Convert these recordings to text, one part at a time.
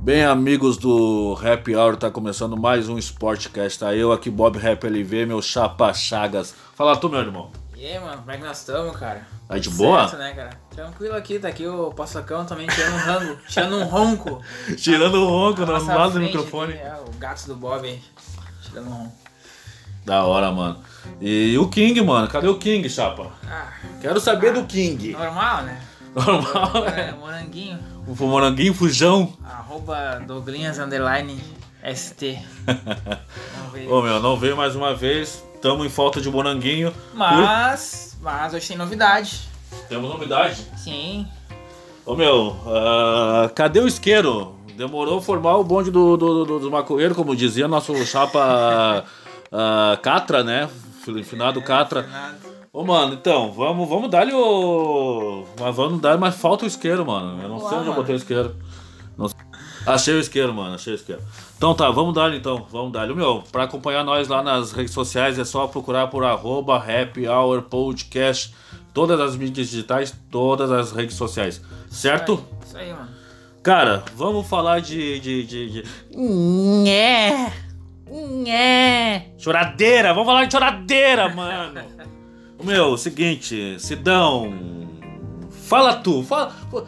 Bem, amigos do Happy Hour, tá começando mais um Sportcast. Tá eu aqui, Bob Rap LV, meu chapa Chagas. Fala tu, meu irmão. E aí, mano, como é que nós estamos, cara? Aí de boa? Certo, né, cara? Tranquilo aqui, tá aqui o Paçocão também tirando um rango, tirando um ronco. Tirando o ronco Na no lado do microfone. aqui, é, o gato do Bob aí, tirando um ronco. Da hora, mano. E o King, mano. Cadê o King, chapa? Ah, Quero saber do King. normal, né? Normal, É, né? moranguinho, O moranguinho fujão. arroba Douglinhas underline ST. Ô, meu, não veio mais uma vez. Tamo em falta de moranguinho. Mas, mas hoje tem novidade. Temos novidade. Sim. Ô meu, ah, cadê o isqueiro? Demorou formar o bonde do, do, do, do maconheiro, como dizia nosso chapa ah, Catra, né? Finado Catra. Nada. Ô mano, então, vamos, vamos dar-lhe o. Mas vamos dar, mas falta o isqueiro, mano. Eu não Vamos sei onde eu mano. botei o isqueiro. Não. Achei o isqueiro, mano, achei o isqueiro. Então tá, vamos dar então, vamos dar. Meu, pra acompanhar nós lá nas redes sociais é só procurar por arroba Happy Hour Podcast, todas as mídias digitais, todas as redes sociais, certo? Isso aí, mano. Cara, vamos falar de. de, de, de... Nhé. Nhé. Choradeira, vamos falar de choradeira, mano. Meu, seguinte, Sidão. Fala tu, fala. co-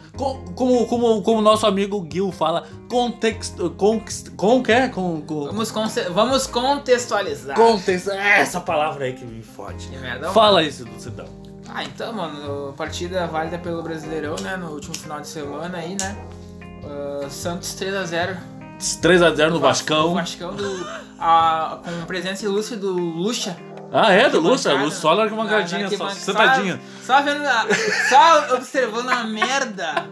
Como, como, como nosso amigo Gil fala, contexto. Conquist, com que é? Com, com, Vamos, conce- vamos contextualizar. contexto. É essa palavra aí que me fode. Que merda, Fala isso do Sidão. Ah, então, mano, partida válida pelo Brasileirão, né? No último final de semana aí, né? Ah, Santos 3x0. 3x0 no Vascão. Vascão do. a- com presença ilustre do Lucha. Ah, é, do Lúcio? Arquibancada. Lúcio só na arquibancadinha, só, sentadinho. Só, só vendo. a- só observando a merda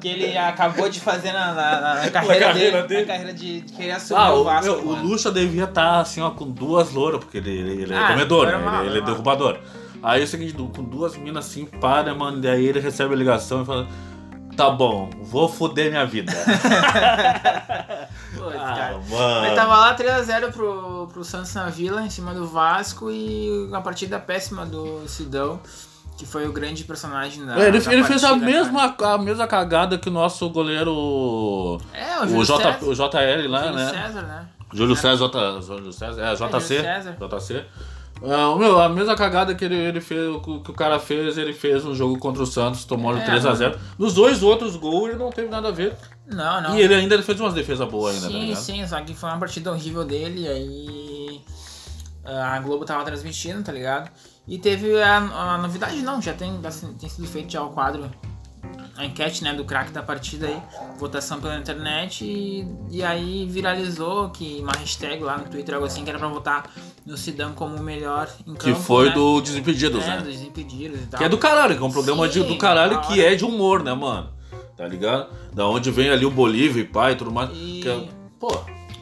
que ele acabou de fazer na, na- na- na carreira, carreira dele, dele. Na carreira de, de querer assumir Ah, o o, Vasco. meu, o mano. Lucha devia estar assim, ó, com duas louras, porque ele, ele, ele é Ah, comedor, né? normal, ele, ele é normal. derrubador. Aí é o seguinte, du- com duas minas assim, para, mano, daí ele recebe a ligação e fala: Tá bom, vou foder minha vida. Ah, cara. mano. Ele tava lá 3x0 pro, pro Santos na Vila, em cima do Vasco, e uma partida péssima do Sidão, que foi o grande personagem da. É, ele, da ele fez a partida, mesma, a mesma cagada que o nosso goleiro. É, o O, J, César. o JL lá, Júlio né? César, né? Júlio César, J, Júlio César, é, JC. Júlio César. JC. Ah, meu, a mesma cagada que ele, ele fez, que o que o cara fez, ele fez no jogo contra o Santos, tomou É, 3x0. Nos dois outros gols ele não teve nada a ver. Não, não. E ele ainda fez umas defesas boas ainda, tá sim, sim, só que foi uma partida horrível dele, aí a Globo tava transmitindo, tá ligado? E teve a, a novidade, não, já tem, assim, tem sido feito já o quadro, a enquete, né, do craque da partida aí, votação pela internet, e, e aí viralizou que uma hashtag lá no Twitter, algo assim, que era pra votar no Sidão como o melhor em campo, Que foi né? do Desimpedidos, é, né? dos impedidos e tal. Que é do caralho, que é um programa de- Sim, do caralho que é de humor, né, mano? Tá ligado? Da onde vem ali o Bolívia e pai e tudo mais. E- Que é- pô,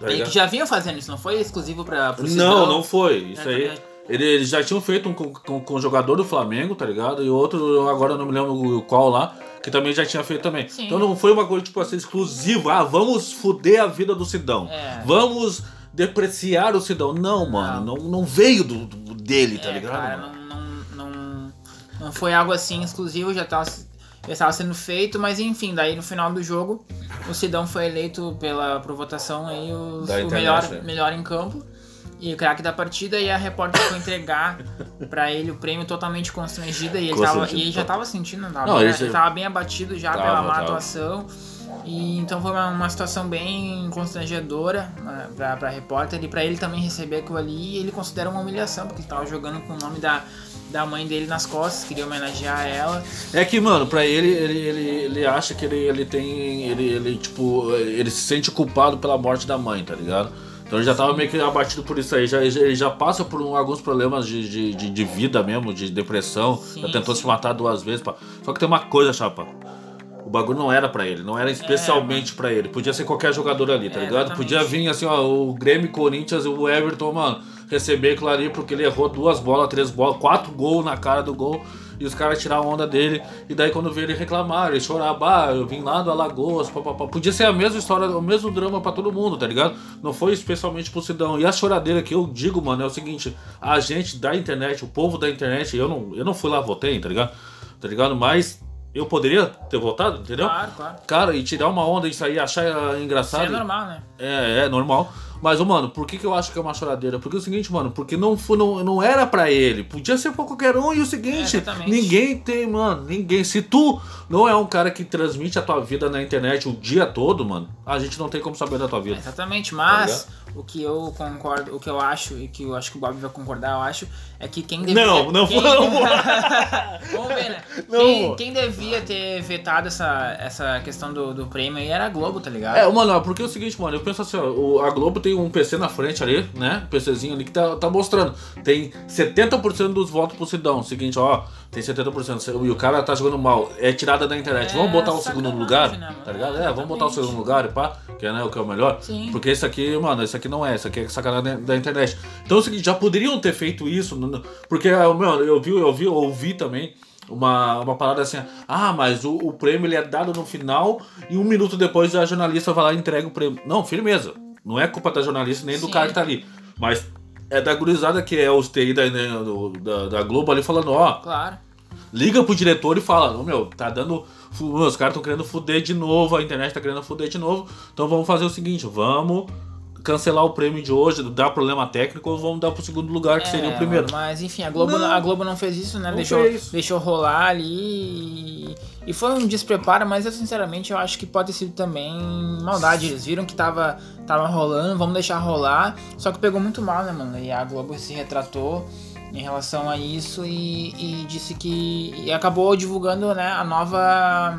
tá E que já vinham fazendo isso, não foi exclusivo pra, pro Não, não foi. Isso É, aí. também. ele- Eles já tinham feito um com, com, com o jogador do Flamengo, tá ligado? E outro, agora eu não me lembro qual lá, que também já tinha feito também. Sim. Então não foi uma coisa, tipo assim, exclusiva. Ah, vamos foder a vida do Sidão. É. Vamos depreciar o Sidão. Não, mano. Não, não veio do, do- dele, tá É, ligado? cara, não, não, não, não foi algo assim exclusivo, já estava já estava sendo feito, mas enfim, daí no final do jogo, o Sidão foi eleito pela por votação aí o, o melhor, né? melhor em campo. E o craque da partida e a repórter foi entregar pra ele o prêmio totalmente constrangida e ele, tava, Constrangido, e ele já pô. tava sentindo, tava, Não, ele- ele tava bem abatido já Tava, pela má atuação. E então foi uma, uma situação bem constrangedora né, pra, pra repórter e pra ele também receber aquilo ali. E ele considera uma humilhação, porque ele tava jogando com o nome da, da mãe dele nas costas, queria homenagear ela. É que, mano, pra ele, ele, ele, ele acha que ele, ele tem. Ele, ele, tipo, ele se sente culpado pela morte da mãe, tá ligado? Então ele já tava meio que abatido por isso aí. Já, ele já passa por um- alguns problemas de, de, de, de vida mesmo, de depressão. Sim, já tentou sim. se matar duas vezes. Pá. Só que tem uma coisa, chapa. O bagulho não era pra ele, não era especialmente pra ele. Podia ser qualquer jogador ali, tá É, ligado? exatamente. Podia vir assim, ó, o Grêmio, Corinthians, o Everton, mano, receber aquilo ali porque ele errou duas bolas, três bolas, quatro gols na cara do gol. E os caras tirar a onda dele. E daí quando vê ele reclamar, ele chorar, bah, eu vim lá do Alagoas, papapá. Podia ser a mesma história, o mesmo drama pra todo mundo, tá ligado? Não foi especialmente pro Sidão. E a choradeira que eu digo, mano, é o seguinte: a gente da internet, o povo da internet, eu não, eu não fui lá, votei, tá ligado? Tá ligado? Mas Eu poderia ter votado, entendeu? Claro, claro. Cara, e tirar uma onda e sair achar ah, Isso engraçado. é normal, né? É, é normal. Mas, mano, por que, que eu acho que é uma choradeira? Porque é o seguinte, mano, porque não, foi, não, não era pra ele. Podia ser pra qualquer um. E o seguinte, É, ninguém tem, mano, ninguém. Se tu não é um cara que transmite a tua vida na internet o dia todo, mano, a gente não tem como saber da tua vida. Exatamente, mas o que eu concordo, o que eu acho e que eu acho que o Bob vai concordar, eu acho, é que quem devia. Não, não quem... vou- não vou. Vamos ver, né? Não quem, vou. quem devia ter vetado essa, essa questão do, do prêmio aí era a Globo, tá ligado? É, mano, porque é o seguinte, mano, eu penso assim, ó, a Globo tem um PC na frente ali, né? Um PCzinho ali que tá, tá mostrando. Tem 70% dos votos pro Sidão. Seguinte, ó, tem 70%. E o cara tá jogando mal. É tirada da internet. É vamos botar o segundo lugar? né? Tá ligado? É, vamos botar o segundo lugar e pá, que é, né, o que é o melhor. Sim. Porque esse aqui, mano, esse aqui não é, esse aqui é sacanagem da, internet. Então é o seguinte, já poderiam ter feito isso, porque, ah, meu, eu vi, eu vi, eu ouvi também uma, uma parada assim, ah, mas o, o prêmio ele é dado no final e um minuto depois a jornalista vai lá e entrega o prêmio. Não, firmeza. Não é culpa da jornalista nem do Sim. cara que tá ali. Mas é da gurizada que é os TI da, né, do- da, da Globo ali falando, ó, Claro. liga pro diretor e fala, ô meu, tá dando. Os caras estão querendo fuder de novo, a internet tá querendo fuder de novo. Então vamos fazer o seguinte, vamos cancelar o prêmio de hoje, dar problema técnico, ou vamos dar pro segundo lugar, que seria o É, primeiro. Mas enfim, a Globo Não. a Globo não fez isso, né? Não deixou, fez. deixou rolar ali. e- E foi um despreparo, mas eu sinceramente eu acho que pode ter sido também maldade. Eles viram que tava, tava rolando, vamos deixar rolar. Só que pegou muito mal, né, mano? E a Globo se retratou em relação a isso e, e disse que. E acabou divulgando, né, a nova.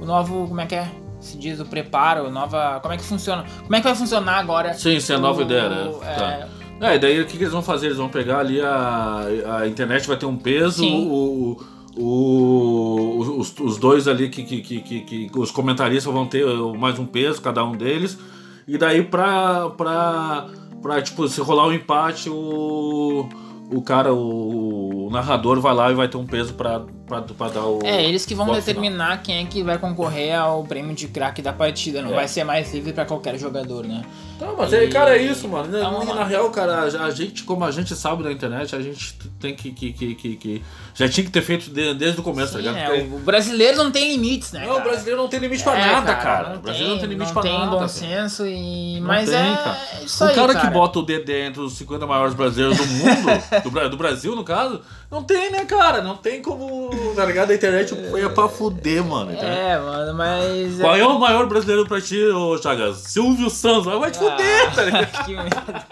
O novo. Como é que é? Se diz o preparo, nova. Como é que funciona? Como é que vai funcionar agora? Sim, sim, a nova o- ideia, né? é, Tá. É, e daí o que, que eles vão fazer? Eles vão pegar ali a, a internet vai ter um peso, o, o, os, os dois ali que, que, que, que, que os comentaristas vão ter mais um peso, cada um deles. E daí pra, pra, pra tipo, se rolar um empate, o, o cara, o, o narrador vai lá e vai ter um peso pra, pra, pra dar o. É, eles que vão determinar quem é que vai concorrer ao prêmio de craque da partida. Não É. vai ser mais livre pra qualquer jogador, né? Tá, mas é, cara, é isso, mano. Na, Então, na real, cara, a gente, como a gente sabe da internet, a gente tem que. que, que, que, que- já tinha que ter feito de- desde o começo, tá Sim, ligado? né? Porque- O brasileiro não tem limites, né? Não, o cara? brasileiro não tem limite pra É, nada, cara. Não o brasileiro não tem limite não pra tem nada. bom cara. senso e. Não Mas tem, é cara. isso o aí, cara, cara. que bota o DD entre os 50 maiores brasileiros do mundo, do, do Brasil, no caso, não tem, né, cara? Não tem como. Tá ligado? A internet foi pra fuder, mano. É, mano, mas. Qual é o maior brasileiro pra ti, ô Chagas? Silvio Santos. Vai te fuder, tá ligado? Ah, que merda.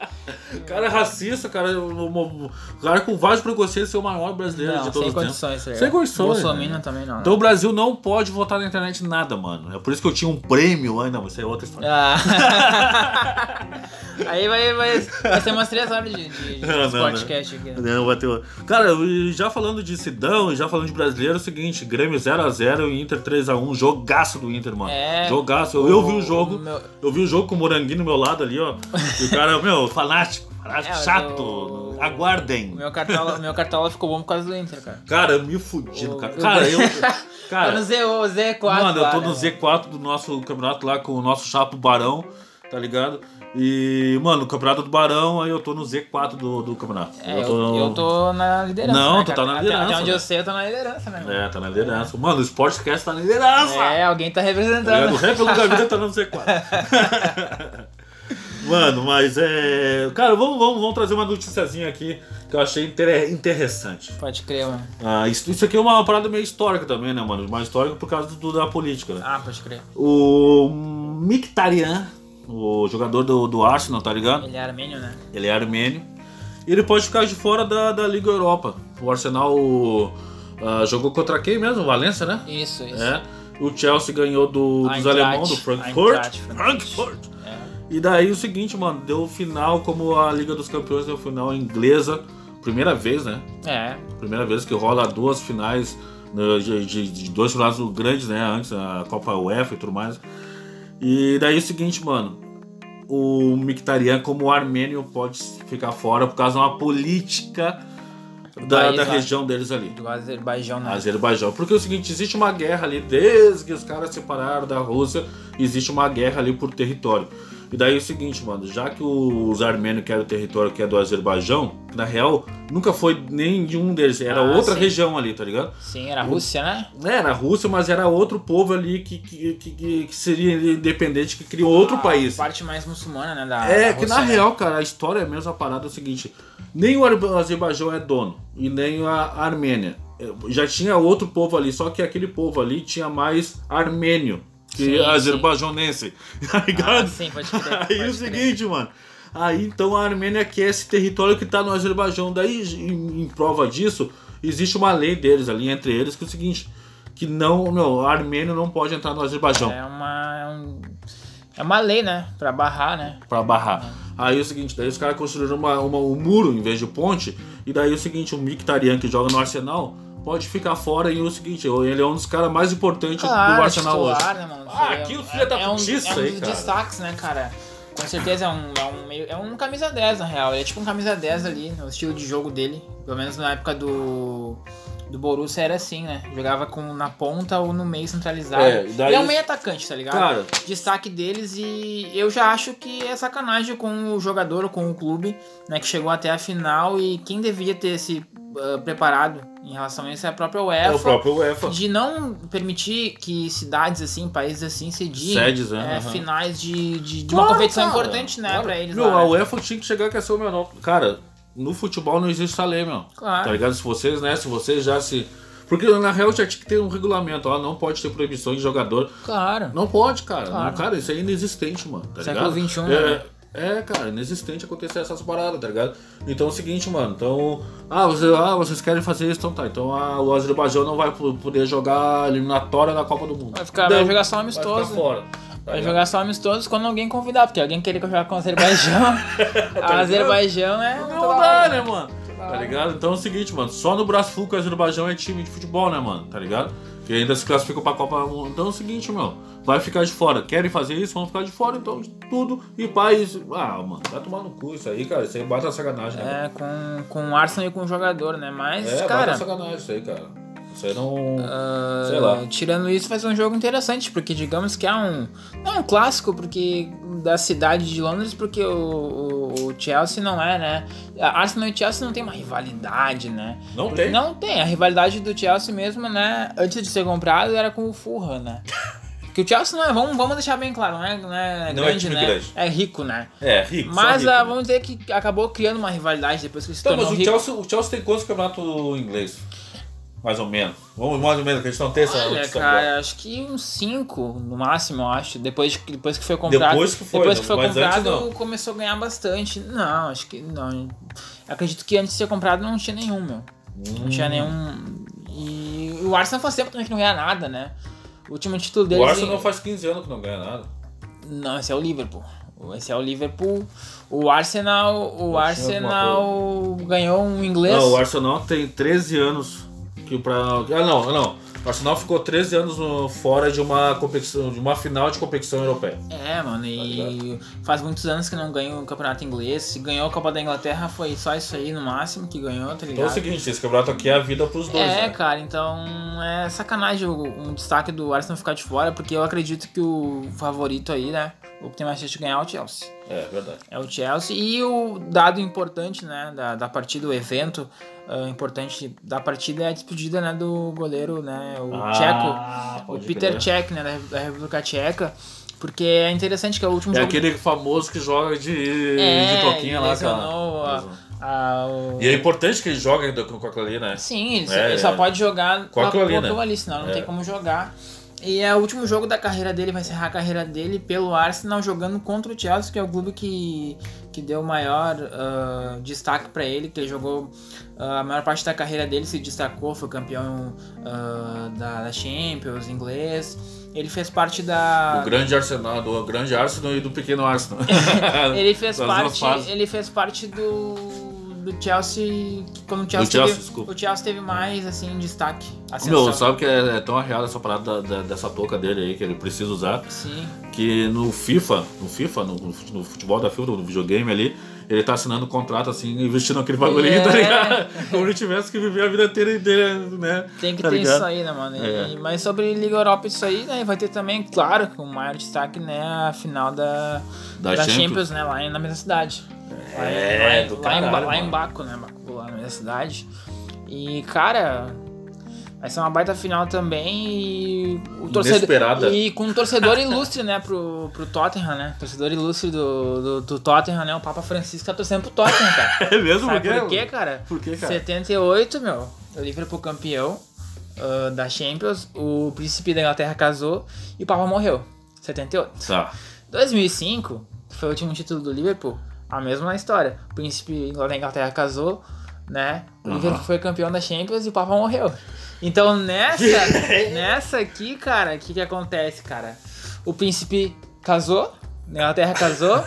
O cara é racista, cara. O, cara com vários preconceitos ser o maior brasileiro Não, de todos sem os tempos. condições, tá ligado? Sem condições, Bolsonaro né? também não. né? Então o Brasil não pode votar na internet nada, mano. É por isso que eu tinha um prêmio. Ai, não, isso é outra história. Ah. Aí vai, vai, vai ser umas três horas de, de, de Não, não, podcast aqui. Não, vai ter... Cara, e já falando de Sidão e já falando de brasileiro, é o seguinte: Grêmio 0x0 e Inter 3x1. Jogaço do Inter, mano. É. Jogaço. Eu, eu vi o jogo. meu- Eu vi o jogo com o Moranguinho do meu lado ali, ó. E o cara, meu, fanático. fanático É, chato. o- Aguardem. Meu cartola, meu cartola ficou bom por causa do Inter, cara. Cara, eu me fudindo, O- cara. o- Cara, eu. Tá Cara, no Z, o Z4. Mano, eu tô no né? Z4 do nosso campeonato lá com o nosso chapo Barão, tá ligado? E, mano, o campeonato do Barão, aí eu tô no Z4 do, do campeonato. É, eu, eu tô na liderança. Não, né, tu tá na liderança, Até onde né? eu sei, eu tô na liderança, né? mano? É, tá na liderança. Mano, o Sportcast tá na liderança! É, alguém tá Tá ligado? O representando. Rap pelo Gaveta tá no Z4. Mano, mas é. Cara, vamos, vamos, vamos trazer uma noticiazinha aqui que eu achei inter- interessante. Pode crer, mano. Ah, isso, isso aqui é uma parada meio histórica também, né, mano? Mais histórica por causa do, da política, né? Ah, pode crer. O Mkhitaryan, o jogador do, do Arsenal, tá ligado? Ele é armênio, né? Ele é armênio. E ele pode ficar de fora da, da Liga Europa. O Arsenal ah, jogou contra quem mesmo? Valência, né? Isso, isso. É. O Chelsea ganhou do, dos alemãos, do Frankfurt. Eintracht Frankfurt. É. E daí o seguinte, mano, deu final como a Liga dos Campeões deu final inglesa. Primeira vez, né? É. Primeira vez que rola duas finais né, de, de- de dois finais grandes, né? Antes, a Copa UEFA e tudo mais. E daí o seguinte, mano. O Mkhitaryan, como armênio, pode ficar fora por causa de uma política da, da região deles ali. Do Azerbaijão, né? Azerbaijão. Porque é o seguinte, existe uma guerra ali, desde que os caras separaram da Rússia, existe uma guerra ali por território. E daí é o seguinte, mano, já que os armênios que era o território que é do Azerbaijão, na real, nunca foi nenhum deles, era Ah, outra sim. região ali, tá ligado? Sim, era a Rússia, né? É, Era a Rússia, mas era outro povo ali que, que, que, que- que seria independente, que criou outro A país. parte mais muçulmana, né? Da, É, da que Rússia, na né? real, cara, a história é mesmo a parada é o seguinte: nem o Azerbaijão é dono, e nem a Armênia. É, Já tinha outro povo ali, só que aquele povo ali tinha mais armênio que Sim, sim. azerbajonense. Tá ligado? Ah, sim, pode crer. Aí pode é o crer. seguinte, mano. Aí então a Armênia quer esse território que tá no Azerbaijão. Daí, em, em prova disso, existe uma lei deles ali, entre eles, que é o seguinte: que não, o armênio não pode entrar no Azerbaijão. É uma. É, um- é uma lei, né? Pra barrar, né? Pra barrar. Aí é o seguinte, daí os caras construíram uma, uma- um muro em vez de ponte, e daí é o seguinte, o Mkhitaryan que joga no Arsenal pode ficar fora e é o seguinte, ele é um dos caras mais importantes do Arsenal hoje. né, mano? Ah, É- aquilo, filha da é um, putice é um aí, dos cara. destaques, né, cara? Com certeza é um, é um meio. É um camisa 10, na real. Ele é tipo um camisa 10 ali, no estilo de jogo dele. Pelo menos na época do. Do Borussia era assim, né? Jogava com, na ponta ou no meio centralizado. É, daí- Ele é um meio atacante, tá ligado? Cara, destaque deles e eu já acho que é sacanagem com o jogador ou com o clube, né, que chegou até a final e quem deveria ter se ah, preparado em relação a isso é a própria é o UEFA. próprio UEFA. De não permitir que cidades assim, países assim, cediem Sedes, né? é, finais de, de, de Claro, uma competição cara, importante, né, claro. pra eles Meu, lá, a né? UEFA tinha que chegar com essa menor. Cara, no futebol não existe essa lei, meu. Claro. Tá ligado? Se vocês, né, se vocês já se... Porque na real já tinha que ter um regulamento, ó, não pode ter proibição de jogador. Claro. Não pode, cara. Claro. Não, cara, isso é inexistente, mano. Tá Século ligado? XXI, é, né? é, cara, inexistente acontecer essas paradas, tá ligado? Então é o seguinte, mano. Então. Ah, você, ah vocês querem fazer isso, então tá. Então ah, o Azerbaijão não vai po- poder jogar eliminatória da Copa do Mundo. Vai ficar- Não, vai jogar só Vai amistoso. ficar fora. Tá Vai ligado? jogar só amistosos quando alguém convidar, porque alguém querer jogar com o Azerbaijão. a Azerbaijão é. Não dá, né, mano? Tá ligado? Então é o seguinte, mano. Só no Brasil que o Azerbaijão é time de futebol, né, mano? Tá ligado? Que ainda se classificam pra Copa Mundo. Então é o seguinte, meu. Vai ficar de fora. Querem fazer isso? Vão ficar de fora, então, de tudo. E país. Ah, mano, vai tomar no cu isso aí, cara. Isso aí bate a sacanagem, né? É, com, com o Arsenal e com o jogador, né? Mas, É, cara. bate a sacanagem isso aí, cara. Aí não. ah, sei lá. Tirando isso, faz um jogo interessante, porque digamos que é um. Não é um clássico porque da cidade de Londres, porque o, o- o Chelsea não é, né? A Arsenal e Chelsea não tem uma rivalidade, né? Não tem. Não tem. A rivalidade do Chelsea mesmo, né? Antes de ser comprado, era com o Fulham, né? Porque o Chelsea não é, vamos, vamos deixar bem claro, não é, não é Não é grande, time né? grande. É rico, né? É, rico. Mas rico, ah, né? vamos dizer que acabou criando uma rivalidade depois que se Então, tornou mas o rico. Chelsea, o Chelsea tem quantos campeonatos inglês? Mais ou menos. Vamos mais ou menos, que a gente não tem essa Olha, cara, acho que uns 5 no máximo, eu acho. Depois, que- depois que foi comprado. Depois que foi, depois que foi comprado, não. começou a ganhar bastante. Não, acho que não. Acredito que antes de ser comprado não tinha nenhum, meu. Não tinha Hum. nenhum. E o Arsenal faz tempo também que não ganha nada, né? O último título O deles. Arsenal faz 15 anos que não ganha nada. Não, esse é o Liverpool. Esse é o Liverpool. O Arsenal. O Arsenal ganhou um inglês. Não, o Arsenal tem 13 anos que pra. Ah, não, não. O Arsenal ficou 13 anos no- fora de uma competição, de uma final de competição europeia. É, mano, e faz muitos anos que não ganha o campeonato inglês. Se ganhou a Copa da Inglaterra, foi só isso aí no máximo que ganhou, tá Então é o ligado? seguinte, esse campeonato aqui é a vida pros dois. É, né? cara, então é sacanagem o- um destaque do Arsenal ficar de fora, porque eu acredito que o favorito aí, né, o que tem mais chance de ganhar é o Chelsea. É, verdade. É o Chelsea. E o dado importante, né, da, da partida, o evento ah, importante da partida é a despedida, né, do goleiro, né, o Ah, Tcheco, o Peter. Cech, né, da, da República Tcheca. Porque é interessante que é o último É jogo... aquele famoso que joga de, É, de toquinha lá, cara. a- o- E é importante que ele jogue com aquilo ali, né? Sim, ele, só- É, ele só é. pode jogar Com aquilo ali, né? ali, senão não É. tem como jogar. E é o último jogo da carreira dele, vai encerrar a carreira dele pelo Arsenal jogando contra o Chelsea, que é o clube que, que deu maior ah, destaque pra ele, que ele jogou ah, a maior parte da carreira dele, se destacou, foi campeão ah, da, da Champions, inglês. Ele fez parte da. O grande Arsenal, do grande Arsenal e do pequeno Arsenal. ele fez parte, ele fez parte do do Chelsea, quando o Chelsea, Chelsea, teve, desculpa. o Chelsea teve mais assim destaque. Meu, sabe que é, é tão arreada essa parada da- da- dessa touca dele aí que ele precisa usar? Sim. que no FIFA, no FIFA, no, no futebol da FIFA, no videogame ali, ele tá assinando um contrato assim, investindo aquele bagulhinho, É. tá ligado? Como ele tivesse que viver a vida inteira dele, né? Tem que Tá ter ligado? isso aí, né, mano? E- É. mas sobre Liga Europa, isso aí, né? Vai ter também, claro, com o maior destaque, né? A final da, Da da, Champions. Champions. né? Lá na mesma cidade. Lá em- É, lá, em- do lá, em, caralho, Ba- lá em. Baco, né? Baco, lá na minha cidade. E, cara. Vai ser uma baita final também e o torcedor Inesperada. e com um torcedor ilustre, né, pro, pro Tottenham, né? Torcedor ilustre do, do, do Tottenham, né? O Papa Francisco tá torcendo pro Tottenham, cara. É mesmo? Sabe por por quê? cara? Por quê, cara? 78, meu. O Liverpool campeão ah, da Champions. O príncipe da Inglaterra casou e o Papa morreu. 78. Tá. 2005 foi o último título do Liverpool. A mesma história. O príncipe da Inglaterra casou, né? O Aham. Liverpool foi campeão da Champions e o Papa morreu. Então nessa, nessa aqui, cara, o que que acontece, cara? O príncipe casou, a Inglaterra casou.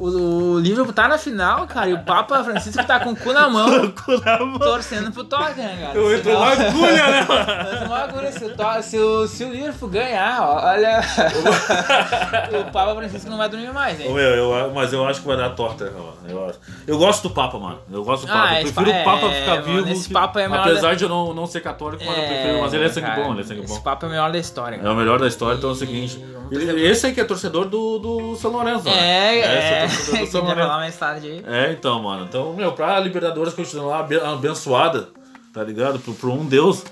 O, o Liverpool tá na final, cara, e o Papa Francisco tá com o cu na mão, torcendo pro Tottenham, cara. Eu entro uma agulha, né, mano? uma agulha, se o, To- se, o, se o Liverpool ganhar, ó, olha. o Papa Francisco não vai dormir mais, Ô, hein? meu, eu, mas eu acho que vai dar torta, mano. Eu, acho. eu gosto do Papa, mano. Eu gosto do Ah, Papa. eu esse prefiro o Papa é, ficar mano, vivo. esse que- Papa é maior Apesar de eu não, não ser católico, mas eu prefiro. Mas ele é sangue cara, bom, ele é sangue Esse bom. Papa é o melhor da história, É cara. o melhor da história, então é o seguinte. torcer esse aí que é torcedor do, do São Lourenço, né? É, Esse é. Vai Lourenço. falar mais tarde aí. É, então, mano. Então, meu, pra Libertadores continuar abe- abençoada, tá ligado? Pro, um Deus,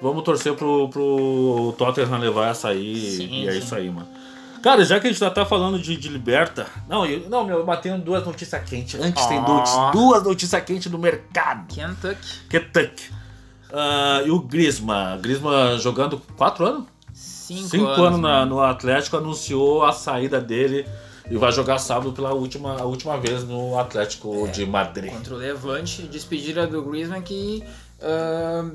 vamos torcer pro, pro Tottenham levar essa aí. Sim, e é sim. isso aí, mano. Cara, já que a gente já tá falando de, de Liberta. Não, eu, não, meu, eu batendo duas notícias quentes. Antes tem Ó. notícias, duas notícias quentes do mercado. Kentucky. Kentucky. Ah, e o Grisma. Grisma jogando quatro anos? Cinco, Cinco anos, anos na- mano. no Atlético, anunciou a saída dele e vai jogar sábado pela última, a última vez no Atlético de Madrid. Contra o Levante, despedida do Griezmann que ah,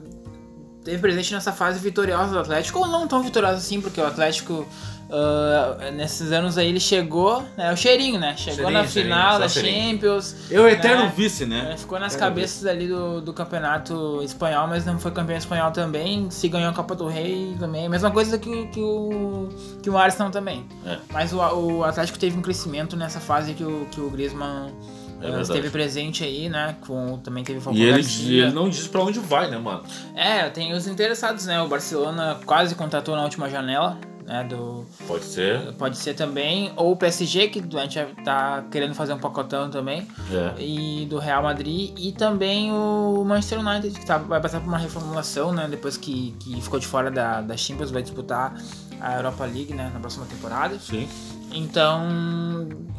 teve presente nessa fase vitoriosa do Atlético, ou não tão vitoriosa assim, porque o Atlético ah, nesses anos aí ele chegou, é o cheirinho, né? Chegou Cheirinho, na final da. Champions. Eu eterno né? vice, É, né? ficou nas cabeças ali do, do campeonato espanhol, mas não foi campeão espanhol também. Se ganhou a Copa do Rei também. Mesma coisa que, o- que o, que o Arsenal também. É. Mas o, o Atlético teve um crescimento nessa fase que o, que o Griezmann É esteve presente aí, né? Com, também teve Falcão E ele, Garcia. ele não diz pra onde vai, né, mano? É, tem os interessados, né? O Barcelona quase contratou na última janela, né? Do, Pode ser. pode ser também. Ou o PSG, que a gente tá querendo fazer um pacotão também. É. e do Real Madrid e também o Manchester United que tá, vai passar por uma reformulação, né? Depois que, que ficou de fora da, da Champions, vai disputar a Europa League, né? Na próxima temporada. Sim. Então,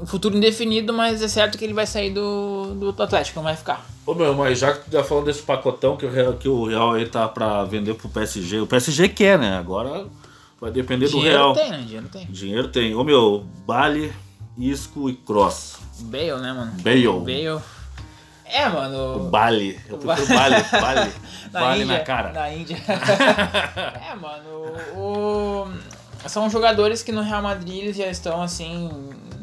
um futuro indefinido, mas é certo que ele vai sair do, do Atlético, não vai ficar. Ô meu, mas já que tu tá falando desse pacotão que o Real, que o Real aí tá pra vender pro PSG, o PSG quer, né? Agora vai depender do Dinheiro Real. tem, né? Dinheiro tem. Dinheiro tem. Ô meu, Bale, Isco e Cross. Bale, né, mano? Bale. Bale. É, O mano. Bale. Eu prefiro Bale. Bale. Bale Índia, na cara. Na Índia. é, mano. O, são jogadores que no Real Madrid eles já estão assim.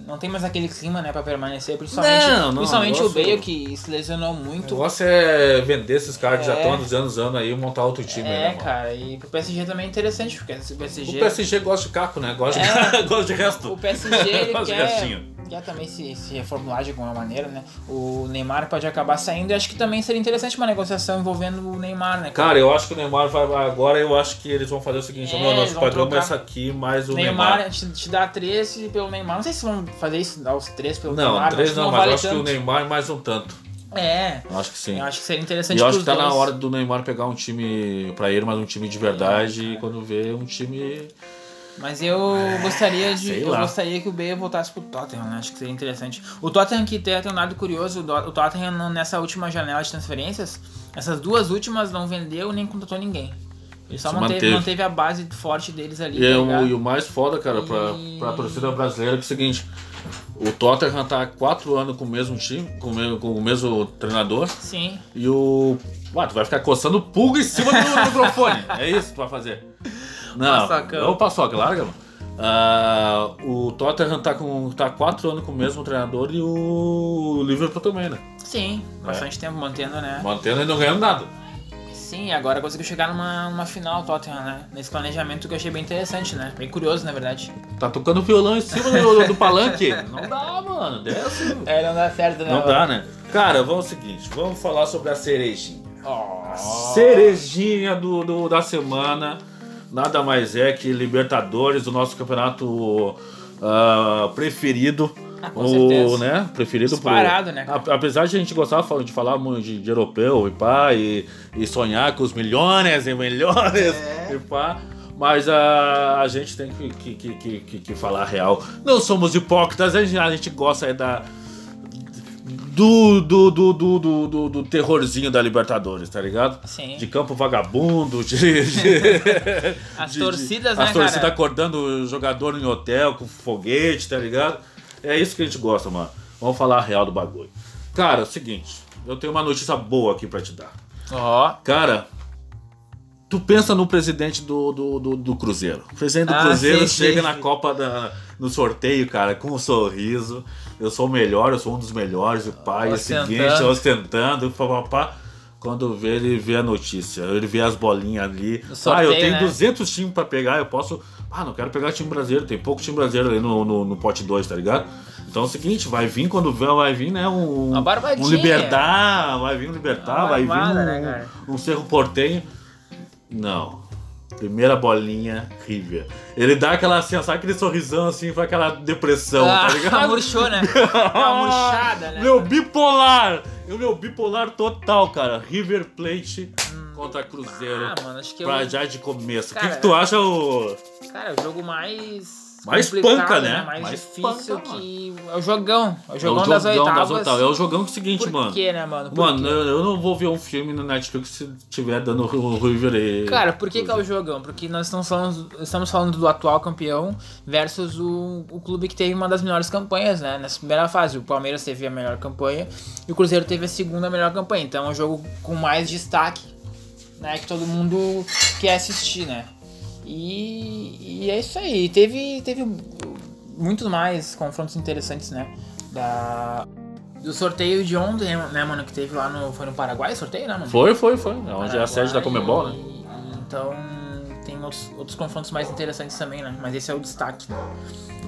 Não tem mais aquele clima, né, pra permanecer. Principalmente, Não, não, principalmente o Bale, que se lesionou O muito. negócio é vender esses caras que já É. estão há anos anos anos aí e montar outro time. É, né, mano? cara, e pro PSG também é interessante, porque o O PSG. PSG gosta de caco, né? Gosta, de, É. gosta de resto. O PSG ele de quer, restinho. Quer também se, se reformular de alguma maneira, né? O Neymar pode acabar saindo e acho que também seria interessante uma negociação envolvendo o Neymar, né? Cara, eu acho que o Neymar vai. agora. Eu acho que eles vão fazer o seguinte: É, eles vão pagamos trocar. essa aqui mais o Neymar, Neymar. Te, te dá três pelo Neymar. Não sei se vão fazer isso, dar os três pelo Não, Neymar. três acho que não, mas vale eu acho que o tanto. Neymar mais um tanto. É, Eu acho que sim. eu acho que seria E interessante eu acho que tá na dois. hora do Neymar pegar um time pra ele, mas um time de verdade. E quando vê um time. Mas eu gostaria de. Eu lá. gostaria que o Bale voltasse pro Tottenham, né? Acho que seria interessante. O Tottenham que tem, tem um dado curioso, o Tottenham nessa última janela de transferências, essas duas últimas não vendeu nem contratou ninguém. Ele só manteve, manteve. manteve a base forte deles ali. E, é tá o, e o mais foda, cara, pra, E- pra torcida brasileira é, é o seguinte: o Tottenham tá há quatro anos com o mesmo time, com o mesmo, com o mesmo treinador. Sim. E o. Ué, tu vai ficar coçando pulga em cima do microfone. É isso que tu vai fazer. Não, Paçocão. é o paçoca, larga, mano. Ah, o Tottenham tá com tá quatro anos com o mesmo treinador e o Liverpool também, né? Sim, É. bastante tempo mantendo, né? Mantendo e não ganhando nada. sim, agora conseguiu chegar numa, numa final, Tottenham, né? Nesse planejamento que eu achei bem interessante, né? Bem curioso, na verdade. Tá tocando violão em cima do, do palanque? Não dá, mano. Desce. É, não dá certo, né? Não dá, né? Cara, vamos ao seguinte, vamos falar sobre a cerejinha. Oh. A cerejinha do, do- da semana nada mais é que Libertadores, o nosso campeonato ah, preferido. Ah, com o, né? Preferido Disparado, né, cara? Apesar de a gente gostar de falar muito de, de europeu e pá, e, e sonhar com os milhões e milhões É. e pá. Mas a, a gente tem que, que, que, que, que- falar a real. Não somos hipócritas, a gente, a gente gosta da, do, do, do, do, do, do- do terrorzinho da Libertadores, tá ligado? Sim. De campo vagabundo, de. de- As de- torcidas, de- né, As torcidas cara? acordando o jogador em hotel com foguete, tá ligado? É isso que a gente gosta, mano. Vamos falar a real do bagulho. Cara, é o seguinte, eu tenho uma notícia boa aqui pra te dar. Ó. Cara, tu pensa no presidente do, do, do, do Cruzeiro. O presidente do Ah, Cruzeiro sim, chega sim. na Copa da, no sorteio, cara, com um sorriso. Eu sou o melhor, eu sou um dos melhores, e pai, o seguinte, ostentando, papapá. Quando vê, ele vê a notícia, ele vê as bolinhas ali. No ah, sorteio, eu tenho né? 200 times pra pegar, eu posso. Ah, não quero pegar time brasileiro, tem pouco time brasileiro ali no, no, no pote 2, tá ligado? Então é o seguinte, vai vir quando vê, vai vir, né? Um, um Libertar, vai vir um Libertar, vai vir um, né, um Cerro Portenho. Não. Primeira bolinha, River. Ele dá aquela assim, sabe aquele sorrisão assim, foi aquela depressão, Ah, tá ligado? murchou, né? Uma murchada, né? Meu bipolar! É o meu bipolar total, cara. River Plate contra Cruzeiro. Ah, mano, acho que eu... pra já de começo. O que, que tu acha, o. Cara, é o jogo mais. Mais panca, né? Mais, Mais difícil panca, que. É o jogão. É o É o jogão das oitavas. É o jogão que é o seguinte, Por mano. quê, né, mano? Por Mano, quê? eu eu não vou ver um filme no Netflix se tiver dando o River e. Cara, por que, que é o jogão? Porque nós estamos falando, estamos falando do atual campeão versus o, o clube que teve uma das melhores campanhas, né? Nessa primeira fase. O Palmeiras teve a melhor campanha e o Cruzeiro teve a segunda melhor campanha. Então é um jogo com mais destaque, né? Que todo mundo quer assistir, né? E, e é isso aí. Teve, teve muitos mais confrontos interessantes, né? Da, do sorteio de ontem, né, mano? Que teve lá no. Foi no Paraguai sorteio, né, mano? Foi, foi, foi. É onde é a sede da Comebol, né? Então tem outros, outros confrontos mais interessantes também, né? Mas esse é o destaque.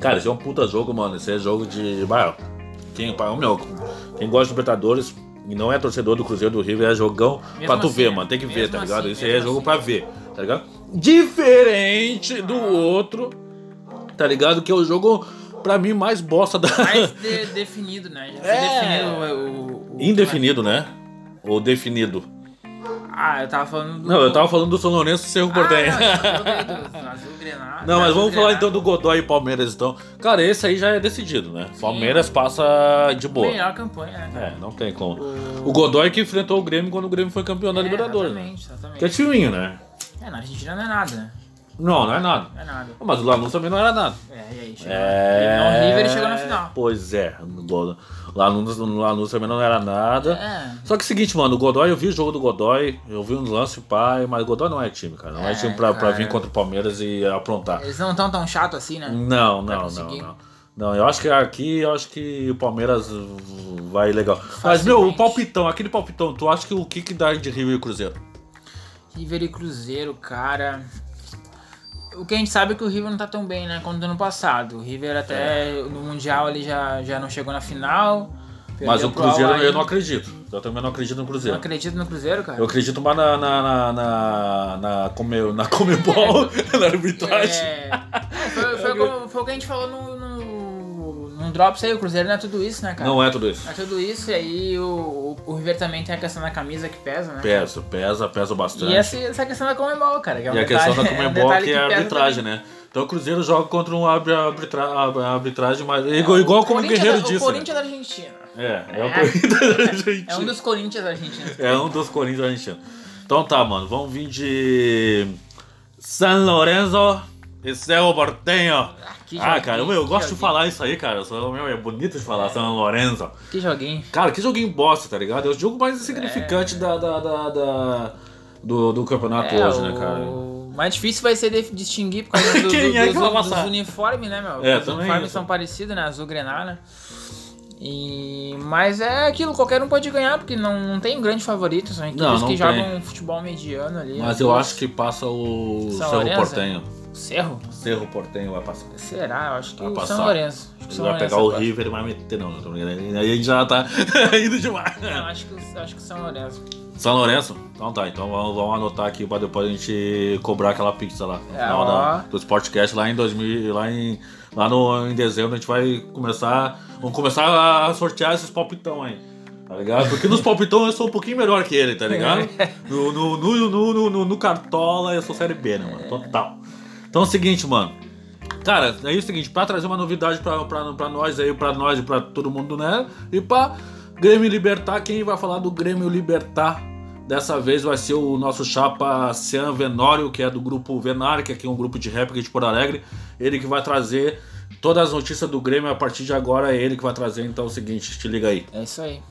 Cara, esse é um puta jogo, mano. Esse é jogo de. Bah, quem, pá, meu, quem gosta de Libertadores e não é torcedor do Cruzeiro do River é jogão Mesmo pra tu assim, ver, né? mano. Tem que ver, tá ligado? assim, Esse aí é jogo assim. pra ver, tá ligado? Diferente do outro, tá ligado? Que é o jogo, pra mim, mais bosta da. Mais de- definido, né? Já É. definido o, o- Indefinido, né? Ou definido. Ah, eu tava falando do. Não, eu tava falando do São Lourenço e Cerro Ah, Portenho. não. Não, mas vamos falar então do Godoy e Palmeiras, então. Cara, esse aí já é decidido, né? Palmeiras passa de boa. Melhor campanha, né? É, não tem como. O- O Godoy que enfrentou o Grêmio quando o Grêmio foi campeão da É, Libertadores. né? Exatamente, exatamente. Que é timinho, né? É, na Argentina não é nada, né? Não, não é nada. Não é nada. Mas o Lanús também não era nada. É, e aí? Chegou, É. O River e chegou na final. Pois é. O Lanús, Lanús também não era nada. É. Só que é o seguinte, mano, o Godoy, eu vi o jogo do Godoy, eu vi um lance pai, mas o Godoy não é time, cara. Não é, É, time pra, pra vir contra o Palmeiras e aprontar. Eles não estão tão chato assim, né? Não, não, não, não. Não, eu acho que aqui, eu acho que o Palmeiras vai legal. Mas, meu, o Facilmente. palpitão, aquele palpitão, tu acha que o que que dá de River e Cruzeiro? River e Cruzeiro, cara. O que a gente sabe é que o River não tá tão bem, né? Quanto no ano passado. O River até no Mundial ele já, já não chegou na final. Mas o Cruzeiro eu não acredito. Eu também não acredito no Não Cruzeiro. acredito no Cruzeiro, cara. Eu acredito mais na, na, na, na, na, come, na Comebol, na arbitragem. É, é, foi, foi, como- foi o que a gente falou no, no Drops aí, o Cruzeiro não é tudo isso, né, cara? Não é tudo isso. É tudo isso, e aí o, o, o River também tem a questão da camisa que pesa, né? Pesa, pesa, pesa bastante. E essa, essa questão da Comembol, cara. Que é um E a detalhe- questão da é um detalhe que é a arbitragem, também. né? Então o Cruzeiro joga contra um arbitra, arbitra, a arbitragem mais. Igual, igual como o Guerreiro da- disse. O Corinthians né? da Argentina. É, é, É. o Corinthians da É um dos Corinthians argentinos. É um dos Corinthians argentinos. Então tá, mano. Vamos vir de. San Lorenzo e Cerro Porteño. que Ah, cara, meu, eu gosto de falar isso aí, cara. Sou- meu, é bonito de falar San Lorenzo. Que joguinho. Cara, que joguinho bosta, tá ligado? É o jogo mais insignificante da, da, da- da- do, do campeonato É, hoje, né, cara? O mais difícil vai ser distinguir por causa do, do, Quem é que dos, dos uniformes, né, meu? É, Os uniformes isso. são parecidos, né? Azul grenada. E... Mas é aquilo, qualquer um pode ganhar, porque não, não tem grande favorito, são equipes Não, não que tem. jogam futebol mediano ali. Mas as eu acho que passa o São Cerro? Portenho. Cerro? Cerro Portenho vai passar. Será? Eu acho que Vai passar. São Lourenço. Acho que São vai Lourenço pegar o passa. River e vai meter, não, não tô brincando. Aí a gente já tá indo demais. Não, acho que, acho que São Lourenço. São Lourenço? Então tá, então vamos, vamos anotar aqui pra depois a gente cobrar aquela pizza lá. No É, final da, do Sportcast lá em 2000, lá em, lá no, em dezembro a gente vai começar, vamos começar a sortear esses palpitão aí. Tá ligado? Porque nos palpitão eu sou um pouquinho melhor que ele, tá ligado? No, no, no, no, no, no- no Cartola eu sou série B, né, mano? Total. Então é o seguinte, mano. Cara, é o seguinte, pra trazer uma novidade pra, pra, pra nós aí, pra nós e pra todo mundo, né? E pra Grêmio Libertar, quem vai falar do Grêmio Libertar dessa vez vai ser o nosso chapa Sean Venório, que é do grupo Venar, que é um grupo de rap aqui de Porto Alegre. Ele que vai trazer todas as notícias do Grêmio a partir de agora, é ele que vai trazer. Então é o seguinte, te liga aí. É isso aí.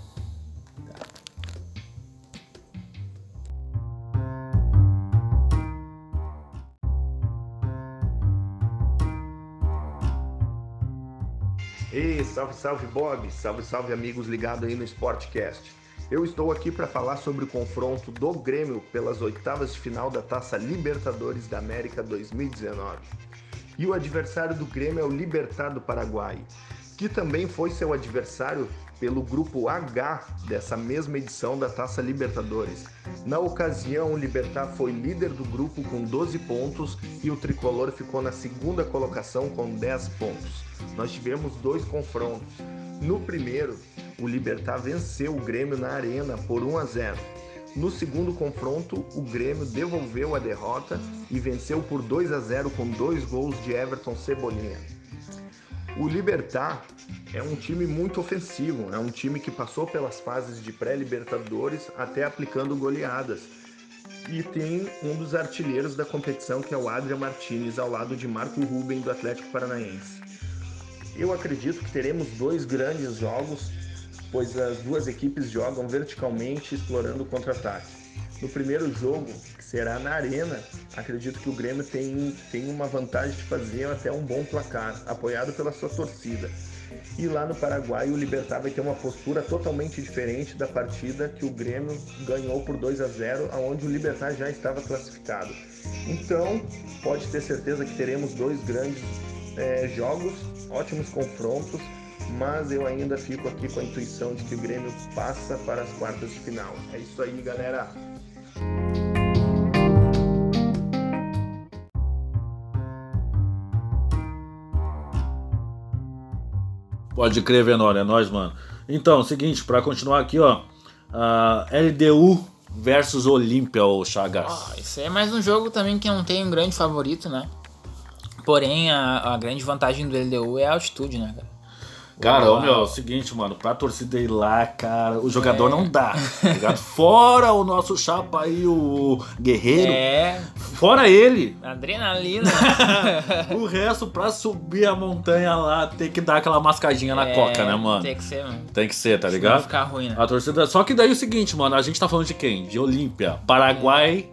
Salve, salve Bob, salve, salve amigos ligados aí no Sportcast. Eu estou aqui para falar sobre o confronto do Grêmio pelas oitavas de final da Taça Libertadores da América 2019. E o adversário do Grêmio é o Libertad do Paraguai, que também foi seu adversário pelo grupo H dessa mesma edição da Taça Libertadores. Na ocasião, o Libertad foi líder do grupo com 12 pontos e o tricolor ficou na segunda colocação com 10 pontos. Nós tivemos dois confrontos. No primeiro, o Libertad venceu o Grêmio na Arena por 1 a 0. No segundo confronto, o Grêmio devolveu a derrota e venceu por 2 a 0 com dois gols de Everton Cebolinha. O Libertar é um time muito ofensivo, é um time que passou pelas fases de pré-libertadores até aplicando goleadas. E tem um dos artilheiros da competição, que é o Adrian Martinez, ao lado de Marco Ruben, do Atlético Paranaense. Eu acredito que teremos dois grandes jogos, pois as duas equipes jogam verticalmente, explorando o contra-ataque. No primeiro jogo, será na Arena, acredito que o Grêmio tem, tem uma vantagem de fazer até um bom placar, apoiado pela sua torcida. E lá no Paraguai, o Libertar vai ter uma postura totalmente diferente da partida que o Grêmio ganhou por 2 a 0, aonde o Libertar já estava classificado. Então, pode ter certeza que teremos dois grandes eh, jogos, ótimos confrontos, mas eu ainda fico aqui com a intuição de que o Grêmio passa para as quartas de final. É isso aí, galera. Pode crer, Venório, é nóis, mano. Então, seguinte, pra continuar aqui, ó. LDU versus Olímpia, o Chagas. Ó, isso é mais um jogo também que não tem um grande favorito, né? Porém, a, a grande vantagem do LDU é a altitude, né, cara? Cara, ô, meu, é o seguinte, mano, pra torcida ir lá, cara, o jogador não dá, tá ligado? Fora o nosso chapa aí, o Guerreiro, É, fora ele, adrenalina. o resto pra subir a montanha lá tem que dar aquela mascadinha na É, coca, né, mano? Tem que ser, mano. Tem que ser, tá Vai ligado? ficar ruim, né? A torcida. Só que daí é o seguinte, mano, a gente tá falando de quem? De Olímpia, Paraguai,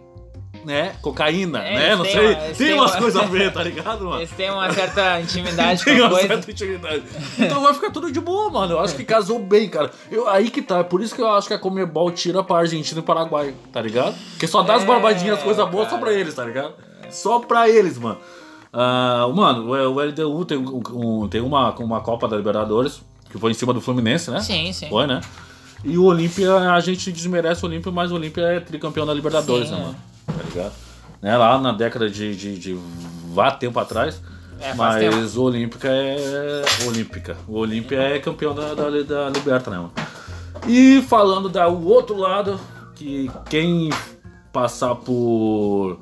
né? Cocaína, É, né? Não sei. uma- tem umas uma- coisas a ver, tá ligado, mano? Eles têm uma certa intimidade com Tem a uma coisa. certa intimidade. Então vai ficar tudo de boa, mano. Eu acho que casou bem, cara. Eu, aí que tá. É por isso que eu acho que a Comebol tira pra Argentina e Paraguai, tá ligado? Porque só dá as É, barbadinhas, as coisas boas só pra eles, tá ligado? Só pra eles, mano. Ah, mano, o LDU tem, um- tem uma, uma Copa da Libertadores, que foi em cima do Fluminense, né? Sim, sim. Foi, né? E o Olímpia, a gente desmerece o Olímpia, mas o Olímpia é tricampeão da Libertadores, Sim, né, mano? Tá ligado? Né, lá na década de, de, de vá tempo atrás. É, mas tempo. o Olímpica é. Olímpica. O Olímpia é campeão da, da, da Liberta, né, mano? E falando do outro lado, que quem passar por.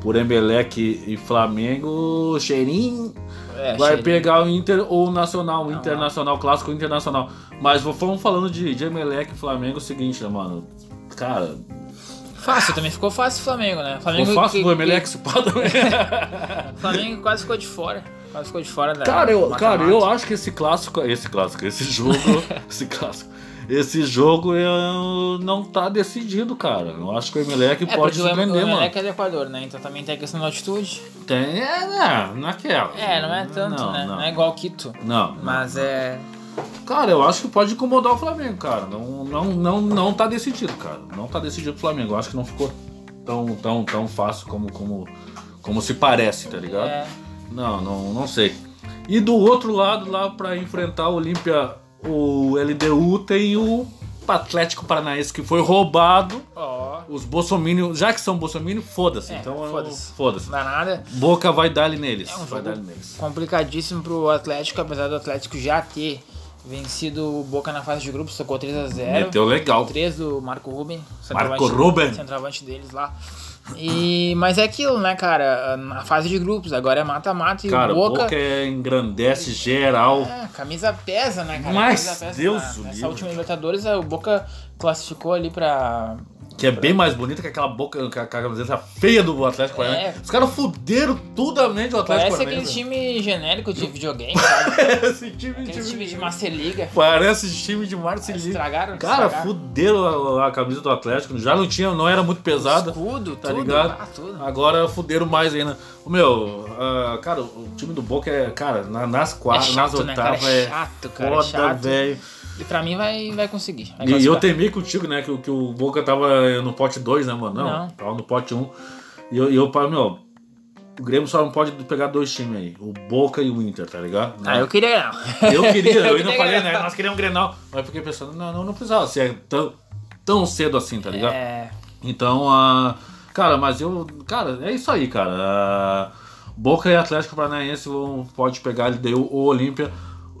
Por Emelec e Flamengo, cheirinho, É, vai cheirinho. pegar o Inter ou o Nacional, o Internacional, clássico internacional. Mas vamos falando de, de Emelec e Flamengo, é o seguinte, né, mano? Cara, Fácil, também ficou fácil o Flamengo, né? Flamengo ficou fácil que- pro Emelec pá também. O Flamengo quase ficou de fora. Quase ficou de fora da. Cara, eu, cara, eu acho que esse clássico, esse clássico, esse jogo, esse clássico, esse jogo eu, não tá decidido, cara. Eu acho que o Emelec É, pode o surpreender, o mano. Emelec é do Equador, né? Então também tem a questão da altitude. Tem, é, né, naquela. É, não é tanto, não, né? Não, Não é igual Quito. não, Mas é. Cara, eu acho que pode incomodar o Flamengo, cara. Não, não, não, não tá decidido, cara. Não tá decidido pro Flamengo. Eu acho que não ficou tão, tão, tão fácil como, como, como se parece, tá ligado? É. Não, não, não sei. E do outro lado, lá pra enfrentar o Olímpia, o LDU tem o Atlético Paranaense que foi roubado. Ó, Os bolsominions, já que são bolsominions, foda-se. É, então é foda-se. foda-se. não dá nada. Boca vai dar-lhe neles. É um vai jogo complicadíssimo pro Atlético, apesar do Atlético já ter vencido o Boca na fase de grupos, tocou 3x0. Meteu legal. 3 do Marco Ruben, Marco Ruben. centroavante deles lá. E, mas é aquilo, né, cara? Na fase de grupos, agora é mata-mata e Cara, o Boca. Boca é engrandece geral. É, camisa pesa, né, cara? Mas, camisa pesa Deus na, Nessa última Libertadores, o Boca classificou ali pra. Que é bem mais bonita que aquela boca, que a camiseta feia do Atlético Paranaense. É. Os caras fuderam tudo a mente do Atlético Parece aquele Paranaense. time genérico de videogame, sabe? Esse time, Aquele time- time de Master Liga. Parece time de Marcia Estragaram, Cara, estragaram. fuderam a, a camisa do Atlético. Já não tinha, não era muito pesada. Escudo, Tá tudo, ligado? ah, tudo. Agora fuderam mais ainda. Meu, ah, cara, o time do Boca é, cara, na- nas É quartas, nas chato, né, cara? oitavas É é chato, cara. É foda, chato. velho. E pra mim vai, vai conseguir. vai E eu temei contigo, né? Que, o- que o Boca tava no pote 2, né, mano? Não, Não. tava no pote 1. Um. E eu, e eu, meu, o Grêmio só não pode pegar dois times aí, o Boca e o Inter, tá ligado? Ah, eu queria não. Eu queria, eu ainda queria falei, ganhar. né? Nós queríamos um Grenal. Mas eu fiquei pensando, não, não, não precisava ser tão, tão cedo assim, tá ligado? É, Então, ah, cara, mas eu. Cara, é isso aí, cara. Ah, Boca e Atlético Paranaense vão, pode pegar LDU ou Olímpia.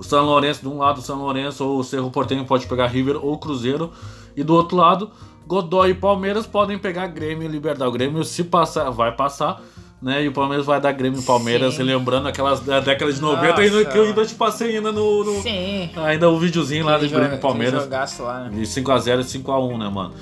O São Lourenço, de um lado, o São Lourenço ou o Cerro Portenho pode pegar River ou Cruzeiro. E do outro lado, Godoy e Palmeiras podem pegar Grêmio e Liberdade. O Grêmio, se passar, vai passar. Né? E o Palmeiras vai dar Grêmio e Palmeiras, Sim. lembrando aquelas da década de 90 ainda, que eu ainda te passei ainda no. no- sim. ainda o videozinho lá do Aquele Grêmio e Palmeiras. jogaço lá, né? De 5x0 e 5x1, né, mano?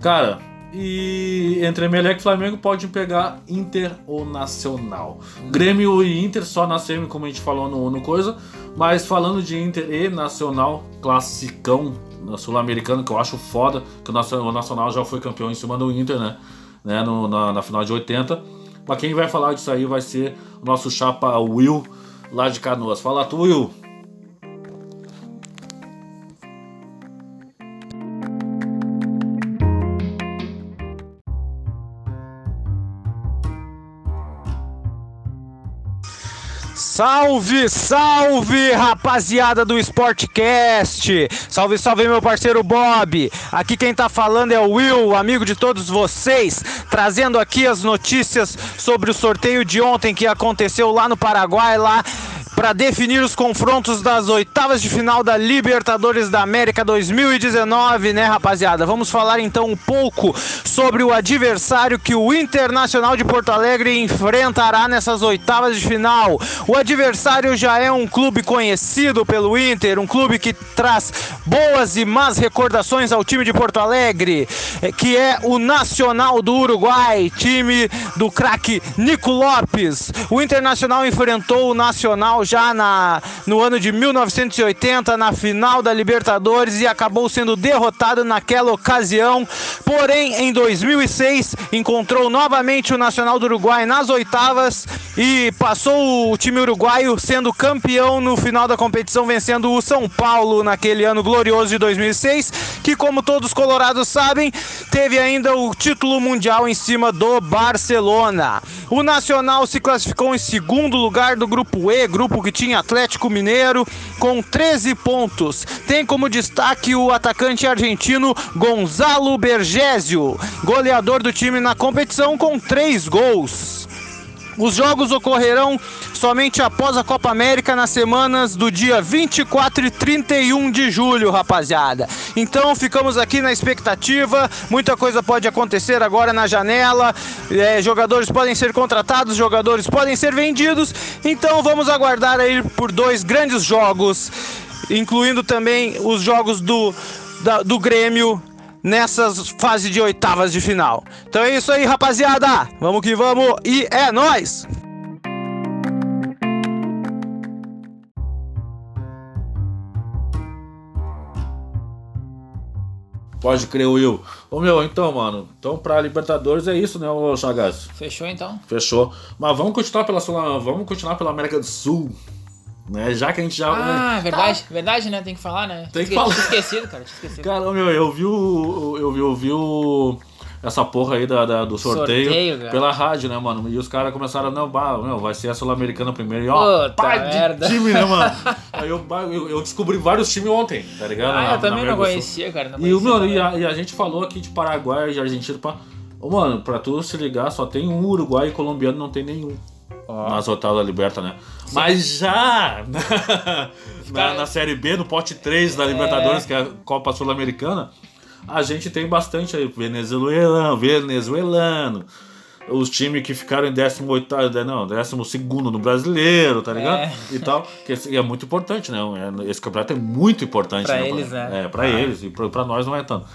Cara, e entre Emelec e Flamengo pode pegar Inter ou Nacional. Grêmio e Inter só na semi, como a gente falou no, no coisa. Mas falando de Inter e Nacional, classicão na Sul-Americana, que eu acho foda, que o Nacional já foi campeão em cima do Inter, né? né no- na, na final de 80. Mas quem vai falar disso aí vai ser o nosso chapa Will, lá de Canoas. Fala tu, Will. Salve, salve, rapaziada do Sportcast! Salve, salve, meu parceiro Bob! Aqui quem tá falando é o Will, amigo de todos vocês, trazendo aqui as notícias sobre o sorteio de ontem que aconteceu lá no Paraguai, lá para definir os confrontos das oitavas de final da Libertadores da América 2019, né, rapaziada? Vamos falar então um pouco sobre o adversário que o Internacional de Porto Alegre enfrentará nessas oitavas de final. O adversário já é um clube conhecido pelo Inter, um clube que traz boas e más recordações ao time de Porto Alegre, eh, que é o Nacional do Uruguai, time do craque Nico Lopes. O Internacional enfrentou o Nacional já na, no ano de 1980, na final da Libertadores, e acabou sendo derrotado naquela ocasião. Porém, em 2006, encontrou novamente o Nacional do Uruguai nas oitavas e passou o time uruguaio sendo campeão no final da competição, vencendo o São Paulo naquele ano glorioso de 2006, que, como todos os colorados sabem, teve ainda o título mundial em cima do Barcelona. O Nacional se classificou em segundo lugar do grupo E, grupo que tinha Atlético Mineiro, com 13 pontos. Tem como destaque o atacante argentino Gonzalo Bergesio, goleador do time na competição, com 3 gols. Os jogos ocorrerão somente após a Copa América nas semanas do dia 24 e 31 de julho, rapaziada. Então ficamos aqui na expectativa. Muita coisa pode acontecer agora na janela. É, jogadores podem ser contratados, jogadores podem ser vendidos. Então vamos aguardar aí por dois grandes jogos, incluindo também os jogos do, da- do Grêmio nessas fases de oitavas de final. Então é isso aí, rapaziada. Vamos que vamos e é nós. Pode crer, Will. Ô meu, então, mano. Então, pra Libertadores é isso, né, ô Chagas? Fechou então? Fechou. Mas vamos continuar pela Sul, vamos continuar pela América do Sul. Né? Já que a gente já. Ah, verdade, verdade, né? Tem que falar, né? Tem que Tinha falar. esquecido, cara. Tinha esquecido. Cara, meu, eu vi o. Eu vi, eu vi o. Essa porra aí da, da- do sorteio, Sorteio, pela rádio, né, mano? E os caras começaram, não, bah, meu, vai ser a Sul-Americana primeiro. E ó, Puta pá merda. time, né, mano? aí eu, eu, eu descobri vários times ontem, tá ligado? Ah, Na- eu também não conhecia, cara. Não E, conhecia meu, e, a, e a gente falou aqui de Paraguai, de Argentina, pá. Mano, pra tu se ligar, só tem um Uruguai e colombiano não tem nenhum. Nas oitavas da Liberta, né? Mas já na, na, na Série B, no pote 3 da Libertadores, que é a Copa Sul-Americana, a gente tem bastante aí. Venezuelano, venezuelano. Os times que ficaram em 18, não, 12 no brasileiro, tá ligado? É. E tal. Que é muito importante, né? É- Esse campeonato é muito importante. Pra né? eles, né? É, pra Ah. eles. E pra, pra nós não é tanto.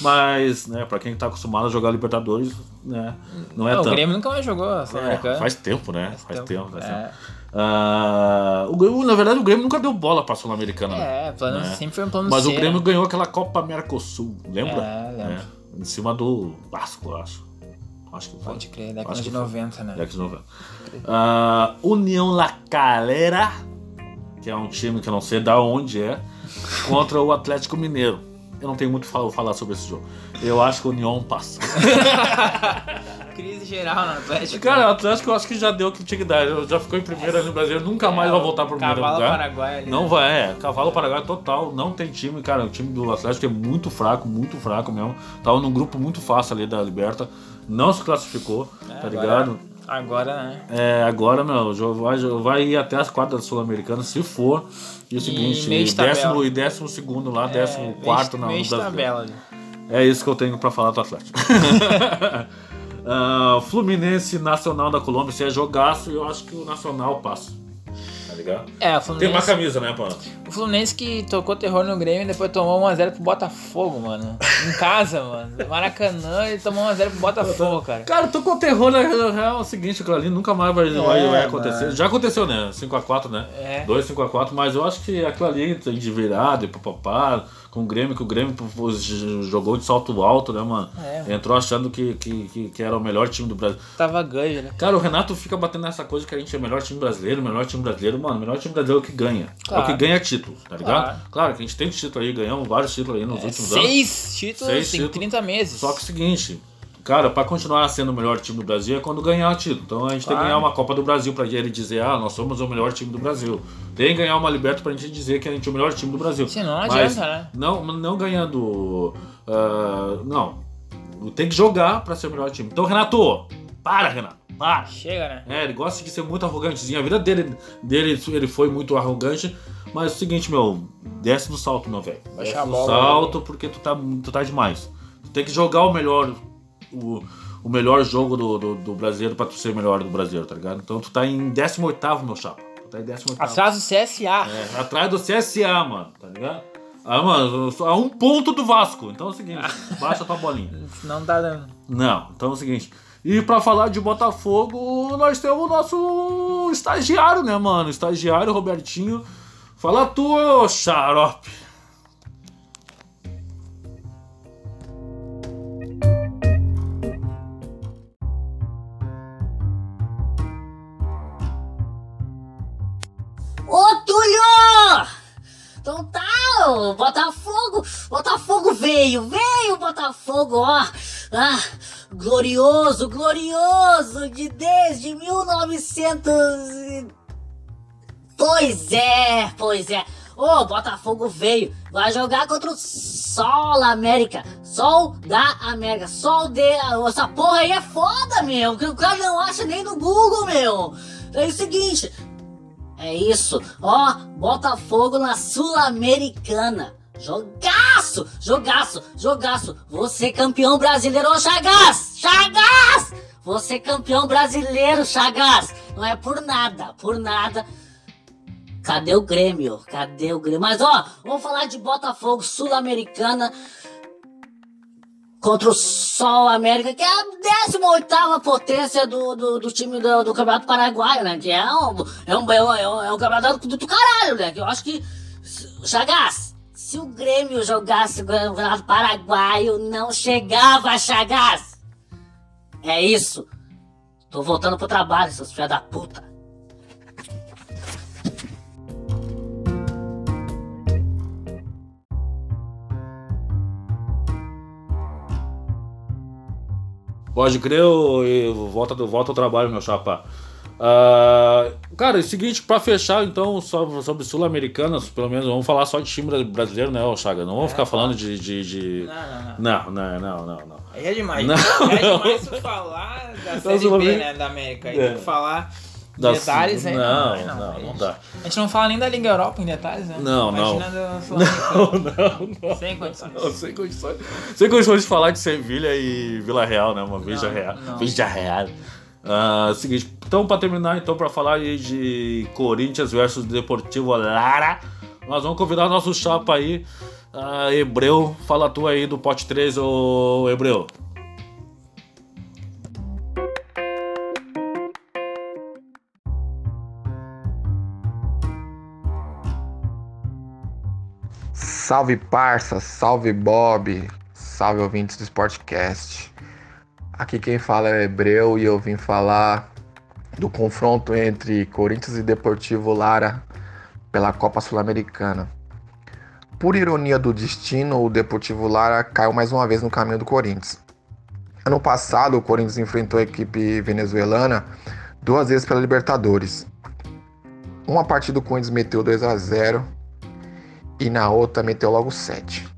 Mas, né, pra quem tá acostumado a jogar Libertadores, né, não é Não, o tanto. Grêmio nunca mais jogou a É, Sul-Americana. faz tempo, né? Faz, tempo. faz É. tempo. Ah, o Grêmio, na verdade, o Grêmio nunca deu bola pra Sul-Americana. né? É, plano, É. sempre foi um plano Mas C, o Grêmio né? ganhou aquela Copa Mercosul, lembra? É, lembro. em cima do Vasco, eu acho. Acho que foi. Pode crer, década Acho de que foi. 90, né? Década de 90. Ah, União La Calera, que é um time que eu não sei da onde é, contra o Atlético Mineiro. Eu não tenho muito a falar sobre esse jogo. Eu acho que o União passa. Crise geral no Atlético. Cara, o Atlético eu acho que já deu o que tinha que dar. Já ficou em primeiro ali no Brasil, nunca mais vai voltar pro primeiro Cavalo lugar. Paraguai ali. Não né? vai, é. Cavalo Paraguai total, não tem time, cara. O time do Atlético é muito fraco, muito fraco mesmo. Tava num grupo muito fácil ali da Liberta. Não se classificou, tá agora- ligado? Agora, né? É, agora, meu, vai, vai ir até as quartas da Sul-Americana, se for. E o seguinte, meio de décimo e décimo segundo lá, décimo quarto na meio tabela. É isso que eu tenho pra falar do Atlético. Ah, Fluminense Nacional da Colômbia, se é jogaço, eu acho que o Nacional passa. Tá ligado? É, o Tem uma Fluminense, camisa, né, mano? o Fluminense que tocou terror no Grêmio e depois tomou 1x0 pro Botafogo, mano. Em casa, mano. Maracanã e tomou 1x0 pro Botafogo, cara. Cara, eu tô com terror na real é o seguinte, aquilo ali nunca mais vai, vai, vai acontecer. mano. Já aconteceu, né? 5x4, né? É. 2, 5x4, mas eu acho que aquilo ali tem de virada e papapá, com o Grêmio, que o Grêmio jogou de salto alto, né, mano? É. Entrou achando que, que, que, que era o melhor time do Brasil. Tava ganho, né? Cara, o Renato fica batendo nessa coisa que a gente é o melhor time brasileiro, o melhor time brasileiro. Mano, o melhor time brasileiro é o que ganha. É Claro. o que ganha título, tá ligado? Claro. Claro que a gente tem título aí, ganhamos vários títulos aí nos últimos anos. Seis títulos Seis em títulos. 30 meses. Só que é o seguinte, cara, pra continuar sendo o melhor time do Brasil é quando ganhar título. Então a gente tem que Claro. ganhar uma Copa do Brasil pra ele dizer, ah, nós somos o melhor time do Brasil. Tem que ganhar uma Liberta pra gente dizer que a gente é o melhor time do Brasil. Senão não Mas adianta, né? Não, não ganhando. ah, não. Tem que jogar pra ser o melhor time. Então, Renato, para, Renato, para. Chega, né? É, ele gosta de ser muito arrogantezinho. A vida dele, dele ele foi muito arrogante. Mas é o seguinte, meu, desce do salto, meu velho. Desce a do salto porque tu tá, tu tá demais. Tu tem que jogar o melhor. O, o melhor jogo do, do, do brasileiro pra tu ser o melhor do brasileiro, tá ligado? Então tu tá em 18, meu chapa. Tu tá em 18. Atrás do CSA. É, atrás do CSA, mano, tá ligado? Ah, mano, a um ponto do Vasco. Então é o seguinte, baixa tua bolinha. Não tá dando. Não, então é o seguinte. E pra falar de Botafogo, nós temos o nosso estagiário, né, mano? Estagiário, Robertinho. Fala tu, xarope. Botafogo, Botafogo veio, veio Botafogo, ó. Ah, glorioso, glorioso, de desde 1900 e... Pois é, pois é. Ô, Botafogo veio, vai jogar contra o Sol América, Sol da América, Sol de... Essa porra aí é foda, meu, que o cara não acha nem no Google, meu. É o seguinte, é isso, ó, Botafogo na Sul-Americana. Jogaço, jogaço, jogaço. Você campeão brasileiro, Chagas, Chagas! Você campeão brasileiro, Chagas. Não é por nada, por nada. Cadê o Grêmio? Cadê o Grêmio? Mas ó, vamos falar de Botafogo Sul-Americana contra o Sol América, que é a 18 potência do, do, do time do, do Campeonato Paraguaio, né? Que é um, é um, é um, é um, é um campeonato do, do caralho, né? Que eu acho que. Chagas, se o Grêmio jogasse o Campeonato Paraguaio, não chegava, Chagas! É isso. Tô voltando pro trabalho, seus filha da puta. Pode crer, eu, volta, volta ao trabalho, meu chapa. Uh, cara, é o seguinte, pra fechar então sobre, sobre Sul-Americanas, pelo menos vamos falar só de time brasileiro, né, Chaga? Não vamos É, ficar tá. falando de. de, de- Não, não, não. Não, não, não, não, não. É demais. Não, é não. demais tu falar da Não, Série B, né, da América. Aí É. falar Da- detalhes aí. não, aí não, não aí dá. A gente não fala nem da Liga Europa em detalhes, né? Não, não. Imagina Não, Sul-Americano. não, não. Sem condições. Não, sem condições. Sem condições de falar de Sevilha e Vila Real, né? Uma Veja Não, Real. não. Veja Real. Ah, seguinte, então pra terminar, então, pra falar aí de Corinthians versus Deportivo Lara, nós vamos convidar nosso chapa aí, ah, Hebreu. Fala tu aí do pote 3, ô Hebreu. Salve parça, salve Bob, salve ouvintes do Sportcast. Aqui quem fala é Hebreu e eu vim falar do confronto entre Corinthians e Deportivo Lara pela Copa Sul-Americana. Por ironia do destino, o Deportivo Lara caiu mais uma vez no caminho do Corinthians. Ano passado, o Corinthians enfrentou a equipe venezuelana duas vezes pela Libertadores. Uma partida o Corinthians meteu 2 a 0 e na outra meteu logo 7.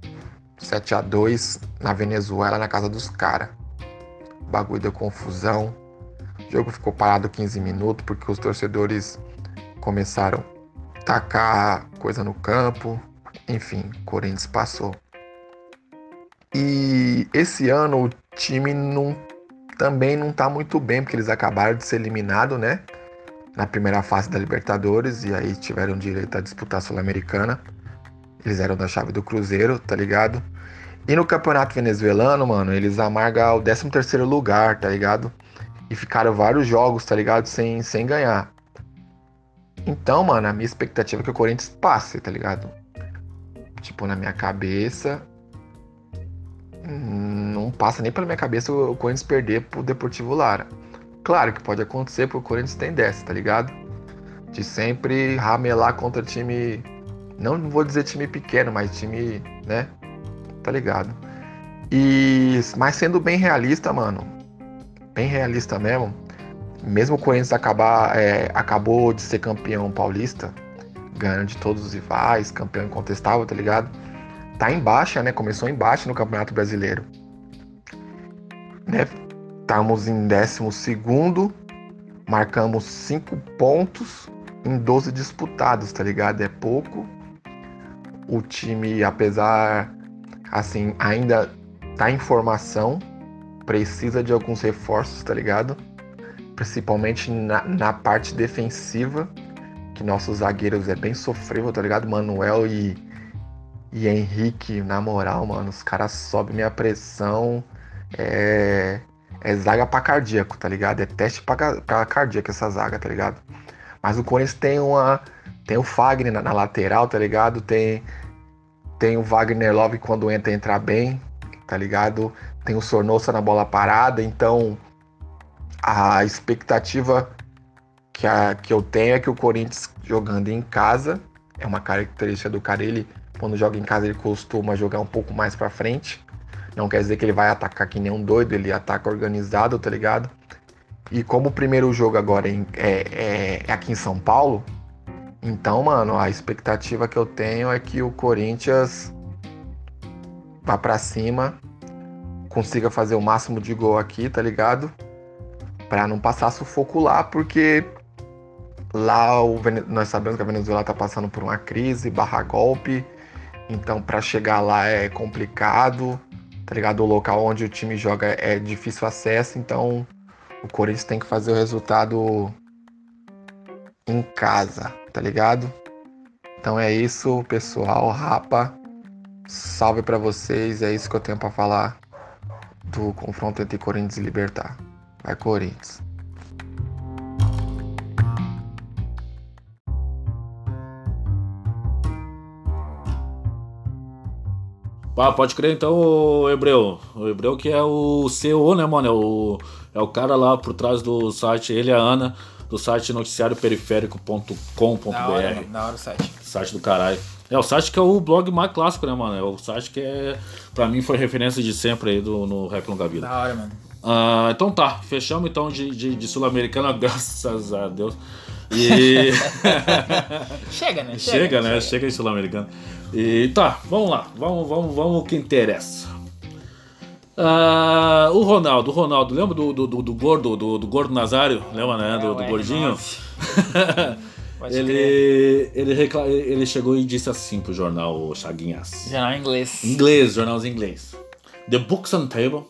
7 a 2 na Venezuela, na casa dos caras. O bagulho deu confusão. O jogo ficou parado 15 minutos porque os torcedores começaram a tacar coisa no campo. Enfim, Corinthians passou. E esse ano o time não, também não tá muito bem, porque eles acabaram de ser eliminados, né? Na primeira fase da Libertadores, e aí tiveram direito a disputar a Sul-Americana. Eles eram da chave do Cruzeiro, tá ligado? E no campeonato venezuelano, mano, eles amargam o 13 terceiro lugar, tá ligado? E ficaram vários jogos, tá ligado? Sem, sem ganhar. Então, mano, a minha expectativa é que o Corinthians passe, tá ligado? Tipo, na minha cabeça. Não passa nem pela minha cabeça o Corinthians perder pro Deportivo Lara. Claro que pode acontecer, porque o Corinthians tem dessa, tá ligado? De sempre ramelar contra time não vou dizer time pequeno, mas time, né? Tá ligado? E mas sendo bem realista, mano, bem realista mesmo. Mesmo o Corinthians acabar, é, acabou de ser campeão paulista, ganhando de todos os rivais, campeão incontestável, tá ligado? Tá em baixa, né? Começou em baixa no Campeonato Brasileiro. Né? Estamos em 12 segundo, marcamos 5 pontos em 12 disputados, tá ligado? É pouco, o time, apesar assim, ainda tá em formação, precisa de alguns reforços, tá ligado? Principalmente na, na parte defensiva, que nossos zagueiros é bem sofrível, tá ligado? Manuel e, e Henrique, na moral, mano, os caras sobem minha pressão. É, é zaga pra cardíaco, tá ligado? É teste pra, pra cardíaco essa zaga, tá ligado? Mas o Corinthians tem uma. Tem o Fagner na, na lateral, tá ligado? Tem, tem o Wagner Love quando entra, entra bem, tá ligado? Tem o Sornosa na bola parada, então a expectativa que, a, que eu tenho é que o Corinthians jogando em casa, é uma característica do cara, ele quando joga em casa ele costuma jogar um pouco mais pra frente. Não quer dizer que ele vai atacar que nem um doido, ele ataca organizado, tá ligado? E como o primeiro jogo agora é- é- é aqui em São Paulo, então, mano, a expectativa que eu tenho é que o Corinthians vá pra cima, consiga fazer o máximo de gol aqui, tá ligado? Pra não passar sufoco lá, porque lá o Vene- nós sabemos que a Venezuela tá passando por uma crise, barra golpe. Então, pra chegar lá é complicado, tá ligado? O local onde o time joga é difícil acesso, então o Corinthians tem que fazer o resultado em casa, tá ligado? Então é isso, pessoal. Rapa, salve pra vocês. É isso que eu tenho pra falar do confronto entre Corinthians e Libertar. Vai, Corinthians. Pá, pode crer então, o Hebreu. O Hebreu que é o CEO, né, mano? É o, é o cara lá por trás do site, ele e a Ana, do site noticiarioperiférico.com.br. Da hora, da hora o site. Site do caralho. É o site que é o blog mais clássico, né, mano? É o site que é, pra mim foi referência de sempre aí do, no Rap Longa Vida. Da hora, mano. Ah, então tá, fechamos então de, de, de Sul-Americana, graças a Deus. E. Chega, né? chega, né? Chega de Sul-Americana. E tá, vamos lá, vamos, vamos, vamos o que interessa. Ah, o Ronaldo, o Ronaldo, lembra do, do, do, do gordo, do, do gordo Nazário? Lembra, né? Do, É, do o gordinho? R9. Pode crer. ele, ele, recla- ele chegou e disse assim pro jornal Chaguinhas. Jornal em inglês. Inglês, jornalzinho inglês. The Books on Table.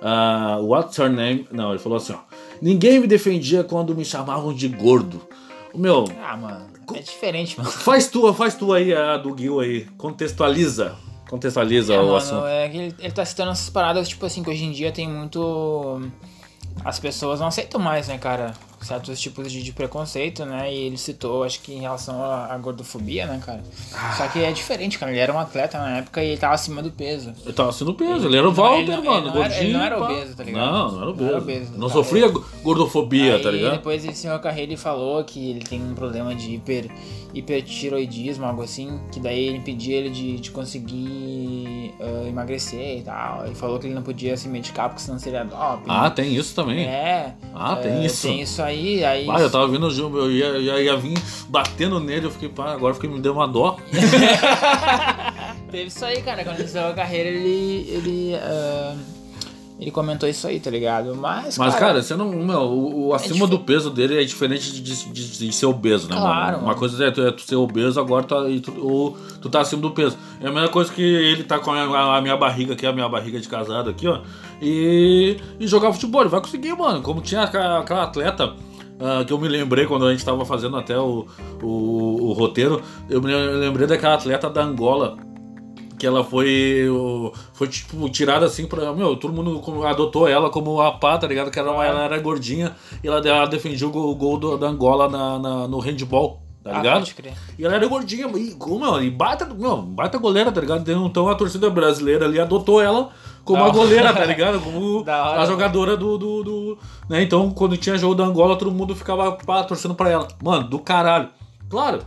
ah, what's her name? Não, ele falou assim, ó. Ninguém me defendia quando me chamavam de gordo. O Meu, Ah, mano. É diferente, mano. faz tua, faz tu aí a do Gil aí. Contextualiza. Contextualiza É, o mano, assunto. é que ele, ele tá citando essas paradas, tipo assim, que hoje em dia tem muito. As pessoas não aceitam mais, né, cara? Certos tipos de, de preconceito, né? E ele citou, acho que em relação à, à gordofobia, né, cara? Só que é diferente, cara. Ele era um atleta na época e ele tava acima do peso. Ele tava sendo peso, ele era o Não, Walter, ele não- mano. ele não era- ele não era obeso, tá ligado? Não, não era obeso. Não Não, era obeso, tá sofria gordofobia, Aí tá ligado? depois ele a carreira e falou que ele tem um problema de hiper, hipertiroidismo, algo assim, que daí ele impedia ele de, de conseguir ah, emagrecer e tal. Ele falou que ele não podia se medicar porque senão seria doping. Ah, tem isso também. É. Ah, tem é, isso. Tem isso aí, aí. Ah, eu tava vendo o Gil, eu ia, ia, ia vir batendo nele, eu fiquei, pá, agora fiquei, me deu uma dó. Teve isso aí, cara. Quando ele encerrou a carreira, ele. ele. ah, ele comentou isso aí, tá ligado? Mas. Mas, cara, você não. Meu, o, o acima dif- do peso dele é diferente de, de, de- ser obeso, né, Claro, mano? Uma coisa é tu, é tu ser obeso, agora tá, e tu, ou tu tá acima do peso. É a mesma coisa que ele tá com a, a minha barriga aqui, a minha barriga de casado aqui, ó. E, e jogar futebol, ele vai conseguir, mano. Como tinha aquela, atleta. ah, que eu me lembrei quando a gente tava fazendo até o, o, o roteiro, eu me lembrei daquela atleta da Angola, que ela foi foi tipo tirada assim pra meu todo mundo adotou ela como a pá tá ligado? Que ela, ela era gordinha e ela, ela defendia o gol, do- da Angola na, na- no handball tá Ah, ligado? e ela era gordinha e como e baita meu baita goleira tá ligado? Então a torcida brasileira ali adotou ela como Da a hora. goleira tá ligado? Como hora. a jogadora do, do, do- né? Então quando tinha jogo da Angola todo mundo ficava pá, torcendo pra ela. Mano do caralho. Claro.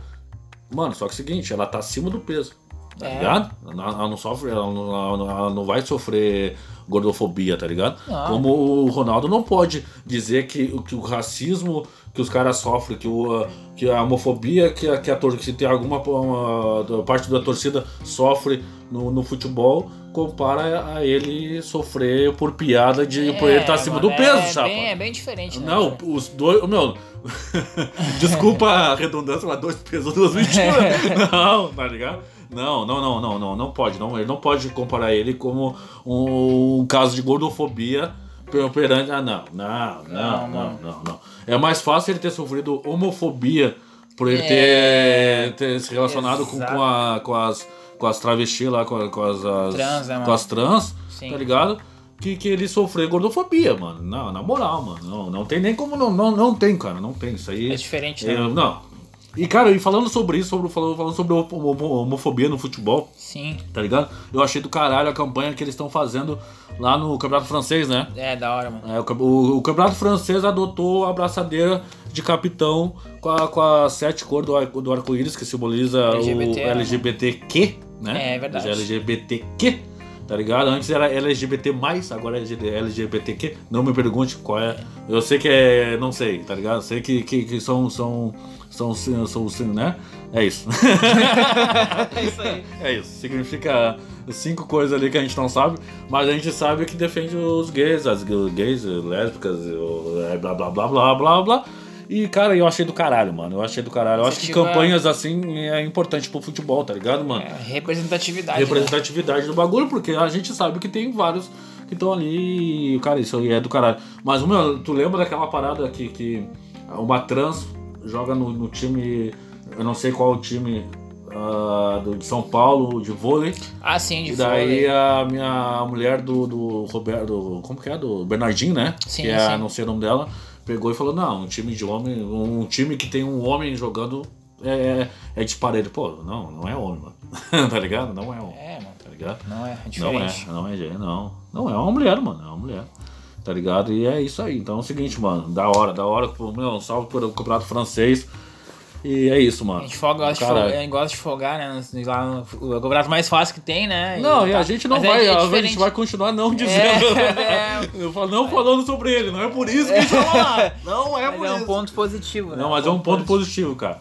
Mano, só que é o seguinte, ela tá acima do peso. Tá É. ligado? Ela, não sofre, ela não, ela não- vai sofrer gordofobia, tá ligado? Não. Como o Ronaldo não pode dizer que, o- que o racismo que os caras sofrem, que, o, que a homofobia que a, que a que tem alguma uma- parte da torcida sofre no, no futebol, compara a ele sofrer por piada de por ele estar acima do peso, é chapa. Bem, é bem diferente, né? Não, cara? os dois. Meu. Desculpa a redundância, mas dois pesos, duas mentiras. não, tá ligado? Não, não, não, não, não, não pode. Não, ele não pode comparar ele como um, caso de gordofobia per- perante. Ah, não, não, não, Não, não, não. É mais fácil ele ter sofrido homofobia por ele É, ter, ter se relacionado com, com, a, com as com as travestis lá, com, com as, as- Trans, né, com as trans, Sim. tá ligado? Que, que ele sofreu gordofobia, mano. Não, na moral, mano. Não, não tem nem como. Não, não, não tem, cara. Não tem. Isso aí. É diferente, né? não. E, cara, e falando sobre isso, sobre, falando, falando sobre homo- homo- homofobia no futebol, Sim. tá ligado? Eu achei do caralho a campanha que eles estão fazendo lá no Campeonato Francês, né? É, da hora, mano. É, o, o- o Campeonato Francês adotou a abraçadeira de capitão com a, com a sete cores do, do arco-íris, que simboliza LGBT, o né? LGBTQ, né? É, verdade. LGBTQ, tá ligado? Antes era LGBT, agora é LGBTQ. Não me pergunte qual é. Eu sei que é. Não sei, tá ligado? Sei que, que, que são. são são, são, são, né? É isso. É isso aí. É isso. Significa cinco coisas ali que a gente não sabe, mas a gente sabe que defende os gays, as gays, lésbicas, é, blá blá blá blá blá blá. E, cara, eu achei do caralho, mano. Eu achei do caralho. Eu acho que campanhas assim é importante pro futebol, tá ligado, mano? É, representatividade. né? Representatividade do bagulho, porque a gente sabe que tem vários que estão ali. e, Cara, isso aí é do caralho. Mas, meu, tu lembra daquela parada que, que uma trans joga no, no time. Eu não sei qual o time. ah, do, de São Paulo, de vôlei. Ah, sim, de E daí vôlei. a minha mulher do, do Roberto. Como que é? Do Bernardinho, né? Sim, que é, sim. não sei o nome dela. Pegou e falou: não, um time de homem, um time que tem um homem jogando é, é de parede. Pô, não, não é homem, mano. tá ligado? Não é homem. É, mano. Tá ligado? Não é, é Não é, diferente. não é, gay, não. Não é uma mulher, mano. É uma mulher. Tá ligado? E é isso aí. Então é o seguinte, mano. Da hora, da hora. Meu, um salve pelo campeonato francês. E é isso, A mano. gente, folga, gosta, de Caralho. folgar, a gente gosta de folgar, né? Lá no, o campeonato mais fácil que tem, né? Não, e tá. a gente não Mas é- vai, é a diferente. gente vai continuar não dizendo. é. Eu falo, não falando sobre ele, não é por isso que a gente vai falar. Não é por Mas é um isso. ponto positivo, né? Não, mas é um ponto positivo, cara.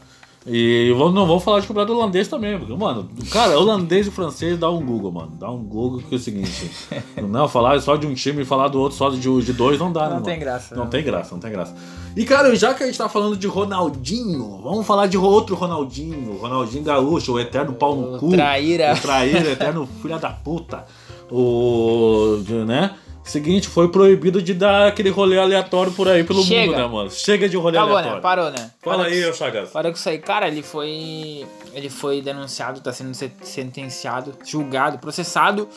E não vamos falar de campeonato holandês também, porque, mano, cara, holandês e francês dá um Google, mano. Dá um Google que é o seguinte. não, falar só de um time e falar do outro só de, de dois não dá, né? Não mano? tem graça, Não não. tem graça, não tem graça. E, cara, já que a gente tá falando de Ronaldinho, vamos falar de outro Ronaldinho. Ronaldinho Gaúcho, o eterno pau no O cu. traíra. O traíra, eterno filho da puta. O. né? Seguinte, foi proibido de dar aquele rolê aleatório por aí pelo Chega. mundo, né, mano? Chega de rolê Acabou, né? aleatório. Parou, né? Fala Parou aí, ô Chagas. Parou com isso aí. Cara, ele foi. Ele foi denunciado, tá sendo se- sentenciado, julgado, processado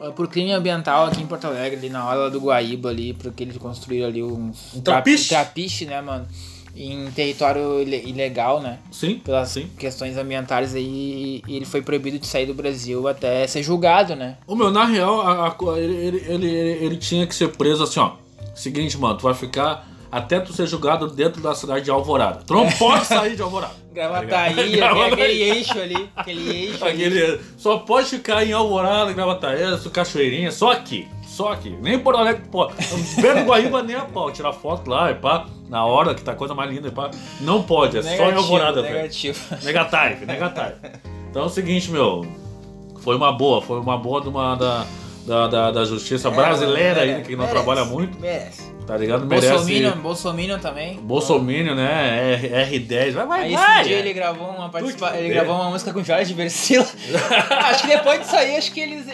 uh, por crime ambiental aqui em Porto Alegre, ali na hora do Guaíba ali, porque eles construíram ali uns Um trapiche? trapiche, né, mano? Em território ile- ilegal, né? Sim, Pelas sim. questões ambientais aí, e ele foi proibido de sair do Brasil até ser julgado, né? O meu, na real, a- a ele, ele, ele, ele- tinha que ser preso assim, ó. Seguinte, mano, tu vai ficar até tu ser julgado dentro da cidade de Alvorada. Tu não pode sair de Alvorada. Gravataí, Tá ligado? aquele, eixo ali, aquele eixo ali. Aquele, só pode ficar em Alvorada, Gravataí, Cachoeirinha, só aqui. Só aqui. Nem em Porto Alegre, pô. Perto do Guaíba nem a pau. Tirar foto lá e pá. Na hora que tá a coisa mais linda pá. Não pode, é só em Negativo, Alvorada, velho. negativo. Negative, negative. Então é o seguinte, meu. Foi uma boa, foi uma boa de uma da, da, da, da justiça brasileira aí, que não Merece, trabalha muito, Merece. Tá ligado? Merece. Bolsominion, Bolsominion também. Bolsominion, né? R, R10, vai, vai, Aí vai. esse dia ele gravou uma participa... ele der. gravou uma música com Jorge Versilo. acho que depois disso aí, acho que eles.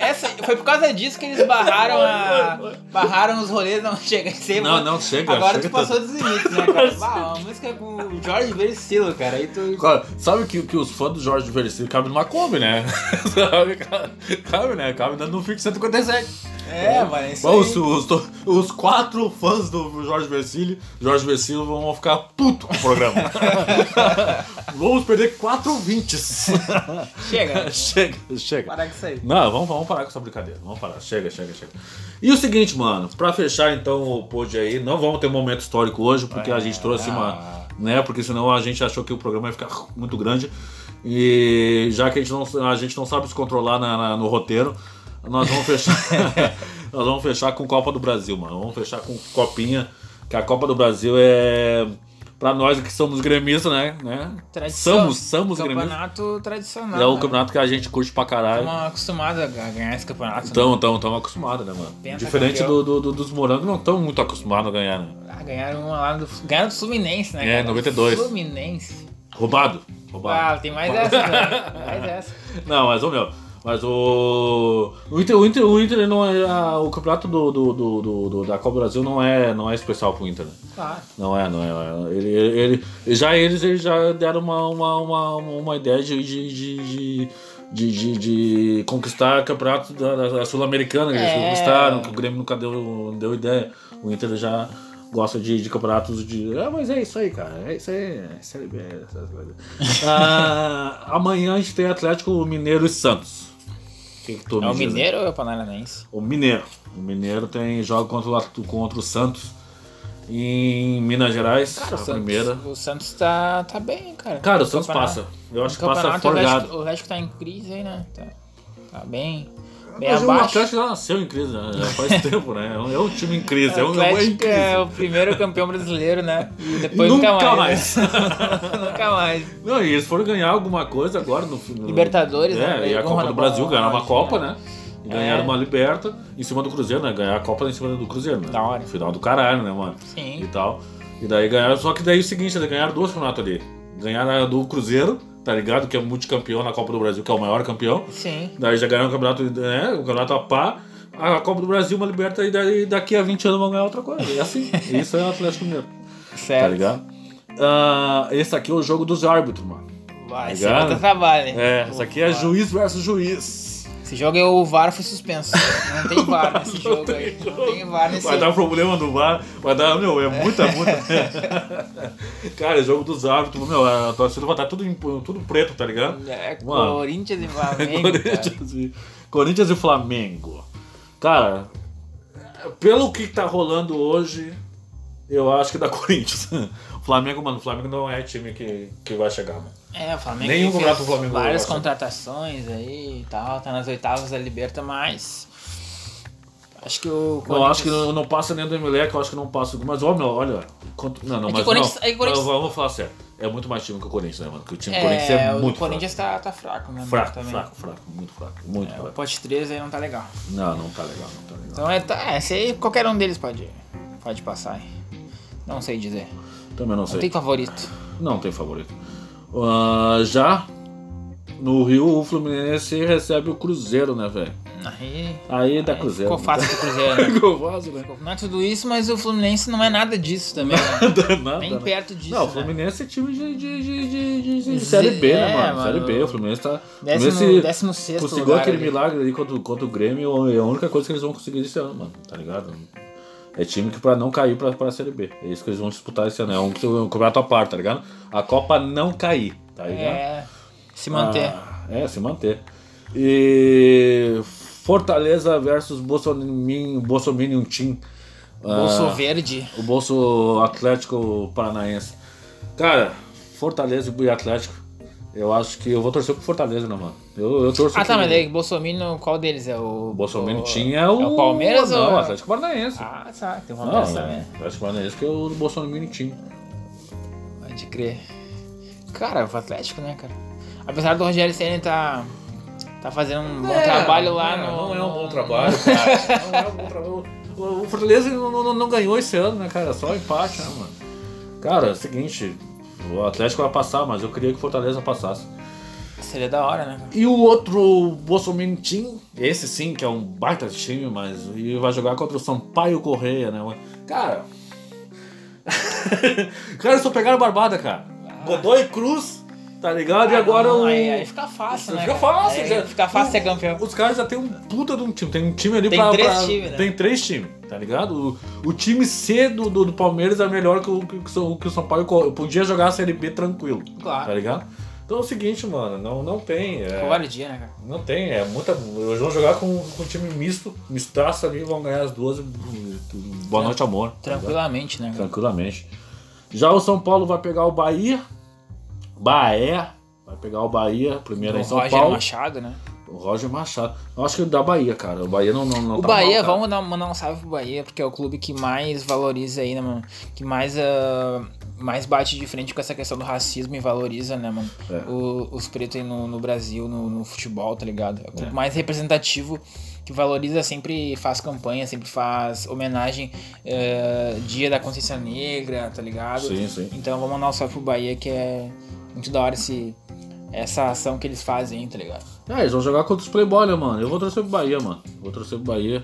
Essa, foi por causa disso que eles barraram a. barraram os rolês, não chega a. Não, não, chega, Agora chega tu passou dos limites, né, cara? Bah, uma música com o Jorge Versilo, cara. Aí tu. Sabe que, que os fãs do Jorge Versilo cabem numa Kombi, né? Sabe? Cabe, né? Cabe um Fiat 157. É, mano, isso Bom, os, os, os quatro fãs do Jorge Versilo, Jorge Versilo vão ficar puto com o programa. Vamos perder quatro ouvintes. Chega. chega, chega. Parar com isso aí. Não, vamos, vamos parar com essa brincadeira. Vamos parar. Chega, chega, chega. E o seguinte, mano, pra fechar então o pod aí, não vamos ter um momento histórico hoje, porque a gente trouxe uma. Né, porque senão a gente achou que o programa ia ficar muito grande. E já que a gente não, a gente não sabe se controlar na- na- no roteiro, nós vamos fechar. Nós vamos fechar com Copa do Brasil, mano. Vamos fechar com Copinha, que a Copa do Brasil é. Pra nós que somos gremistas, né? né? Tradição. Somos, somos gremistas. Campeonato tradicional. É o né? campeonato que a gente curte pra caralho. Estamos acostumados a ganhar esse campeonato. né? Estão, estão, estão acostumados, né, mano? Pentacampeão. Diferente do, do- do- dos morangos, não estão muito acostumados a ganhar, né? Ah, ganharam uma lá do. Ganharam do Fluminense, né? É, cara? 92. Fluminense. Roubado. Roubado. Ah, tem mais essa, né? Mais essa. Não, mas, ô meu, mas o. O Inter, o Inter, o Inter não é. a- o campeonato do, do, do, do- da Copa Brasil não é, não é especial pro Inter, né? Claro. Não é, não é. Ele, ele, ele- já eles, eles já deram uma, uma, uma, uma ideia de, de, de, de, de, de- de conquistar campeonato da, da- Sul-Americana, que eles É. conquistaram, que o Grêmio nunca deu, deu ideia. O Inter já gosta de, de campeonatos de. Ah, mas é isso aí, cara. É isso aí. É Série B, essas coisas. Ah, amanhã a gente tem Atlético Mineiro e Santos. Que, que É o? Mineiro ou é o Paranaense? O Mineiro. O Mineiro tem joga contra o, contra o Santos em Minas Gerais, Cara, o a Santos, primeira. o Santos tá, tá bem, cara. Cara, o Santos passa. Eu acho que passa campeonato, o folgado. Atlético, o Atlético tá em crise aí, né? Tá, tá bem, bem Mas o. Atlético já nasceu em crise, né? já faz tempo, né? É um- É um time em crise, é O um é Atlético crise. é o primeiro campeão brasileiro, né? E depois Nunca nunca, mais. mais. nunca mais. Não, e eles foram ganhar alguma coisa agora no no- Libertadores, é, né? E a Copa do Brasil ganharam uma Copa, né? né? E ganharam É. uma Liberta em cima do Cruzeiro, né? Ganhar a Copa em cima do Cruzeiro, né? Da hora. Final do caralho, né, mano? Sim. E tal. E daí ganharam. Só que daí é o seguinte, eles ganharam duas campeonatos ali. Ganharam a do Cruzeiro, tá ligado? Que é multicampeão na Copa do Brasil, que é o maior campeão. Sim. Daí já ganharam o campeonato, né? O campeonato a pá. A Copa do Brasil, uma liberta, e daí daqui a 20 anos vão ganhar outra coisa. É assim. Isso é o Atlético Mineiro. Certo. Tá ligado? Ah, esse aqui é o jogo dos árbitros, mano. Vai, Ligado? você vai trabalho, hein? É, esse aqui é juiz versus juiz. Esse jogo é o VAR foi suspenso. Não tem VAR nesse jogo aí. Não tem VAR nesse Vai dar problema no VAR, vai dar, meu, é muita, muita. Cara, é jogo dos árbitros, meu, a torcida vai estar tudo, tudo preto, tá ligado? É, Mano. Corinthians e Flamengo. Corinthians, e, Corinthians e Flamengo. Cara, pelo que tá rolando hoje, eu acho que dá Corinthians. Flamengo, mano, o Flamengo não é time que, que vai chegar, mano. É, o Flamengo Nenhum fez do Flamengo várias gosta. contratações aí e tal, tá nas oitavas da Liberta, mas acho que o Eu acho que Corinthians- não, não passa nem do Emelec, eu acho que não passa. Mas, ó, meu, olha. quanto- não, não, É que mas o Corinthians- não. é que o Corinthians- Não, vamos falar sério. É muito mais time que o Corinthians, né, mano? Porque o time do é, Corinthians é o muito Corinthians tá, tá fraco, né? fraco. Fraco, também. fraco, fraco. Muito fraco. Muito É, o fraco. pote 3 aí não tá legal. Não, não tá legal, não tá legal. Então é, tá, é, esse aí qualquer um deles pode, pode passar. hein. Não sei dizer. Também não Não sei. tem favorito. Não tem favorito. Ah, já no Rio, o Fluminense recebe o Cruzeiro, né, velho? Aí, Aí dá aí Cruzeiro. ficou fácil pro Cruzeiro. né? Ficou fácil, né? Não é tudo isso, mas o Fluminense não é nada disso também. Né? Nada, Nem né? perto disso. Não, o né? Fluminense é time de, de, de, de, de- de Série B, É, né, mano? mano. Série B, o Fluminense tá. Décimo, Fluminense décimo sexto conseguiu aquele ali. milagre ali contra, contra o Grêmio, é a única coisa que eles vão conseguir esse ano, mano, tá ligado? É time que pra não cair pra, pra Série B. É isso que eles vão disputar esse ano. É um, um campeonato à parte, tá ligado? A Copa não cair, tá ligado? É, se manter. Ah, é, se manter. E Fortaleza versus Bolsonaro, Bolsominion Team. Ah, Bolso Verde. o Bolso Atlético Paranaense. Cara, Fortaleza e Atlético. Eu acho que eu vou torcer pro Fortaleza, né, mano? Eu, eu torço Ah, tá, mas daí, Bolsominion, qual deles é o. O Bolsonaro tinha o. É o Palmeiras não, ou. o Atlético Paranaense. Ah, tá, tem não, Palmeiras né? também. O Atlético Paranaense que é o Bolsonaro tinha. Pode crer. Cara, o Atlético, né, cara? Apesar do Rogério Senna tá, tá fazendo um bom trabalho lá no. Não é um bom trabalho, cara. não é um bom trabalho. O o Fortaleza não, não, não ganhou esse ano, né, cara? Só empate, né, mano? Cara, é o seguinte. O Atlético vai passar, mas eu queria que o Fortaleza passasse. Seria da hora, né? E o outro Bolsonaro Team, esse sim, que é um baita time, mas e vai jogar contra o Sampaio Correia, né? Cara. cara, só pegaram barbada, cara. Godoy Cruz, tá ligado? e agora Não, o. Aí, aí fica fácil, né? Fica fácil, Aí já. Fica fácil O- ser campeão. Os caras já tem um puta de um time. Tem um time ali Tem pra. três pra- times, né? Tem três times, tá ligado? O, o time C do, do, do Palmeiras é melhor que o que, o São- que o São Paulo. co- Podia jogar a Série B tranquilo. Claro. Tá ligado? Então é o seguinte, mano, não, não tem. é- Covardia, né, cara? não tem, é muita. Eles vão jogar com, com um time misto, mistaço ali, vão ganhar as duas. Boa noite, amor. tá? Tranquilamente, né, cara? Tranquilamente. Já o São Paulo vai pegar o Bahia. Bahia. Vai pegar o Bahia, primeiro O em São Roger Paulo. Machado, né? O Roger Machado. Eu acho que da Bahia, cara. O Bahia não, não, não O tá Bahia, mal, vamos dar, mandar um salve pro Bahia, porque é o clube que mais valoriza aí, né, mano? Que mais, ah, mais bate de frente com essa questão do racismo e valoriza, né, mano? É. O- os pretos aí no, no Brasil, no, no futebol, tá ligado? É o clube mais representativo que valoriza, sempre faz campanha, sempre faz homenagem, eh, dia da consciência negra, tá ligado? Sim, sim. Então vamos mandar um salve pro Bahia, que é muito da hora esse, essa ação que eles fazem, tá ligado? É, eles vão jogar contra os Playboy, né, mano? Eu vou torcer pro Bahia, mano. Vou torcer pro Bahia.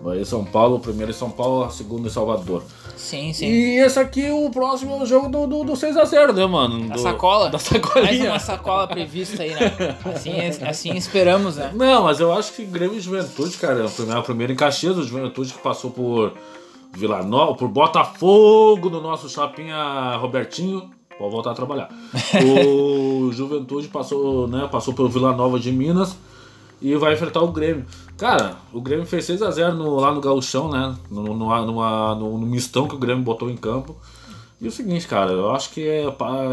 Bahia São Paulo, primeiro em São Paulo, segundo em Salvador. Sim, sim. E esse aqui, o próximo é o jogo do, do, do 6x0, né, mano? Da Do- sacola? Da Mais sacolinha. uma sacola prevista aí, né? Assim, assim esperamos, né? Não, mas eu acho que Grêmio e Juventude, cara, é o primeiro, o primeiro em Caxias, o Juventude que passou por Vila Nova, por Botafogo, no nosso chapinha Robertinho. Pode voltar a trabalhar. O Juventude passou, né, passou pelo Vila Nova de Minas e vai enfrentar o Grêmio. Cara, o Grêmio fez 6x0 no, lá no Gauchão, né? No, no, numa- no, no mistão que o Grêmio botou em campo. E o seguinte, cara, eu acho que é,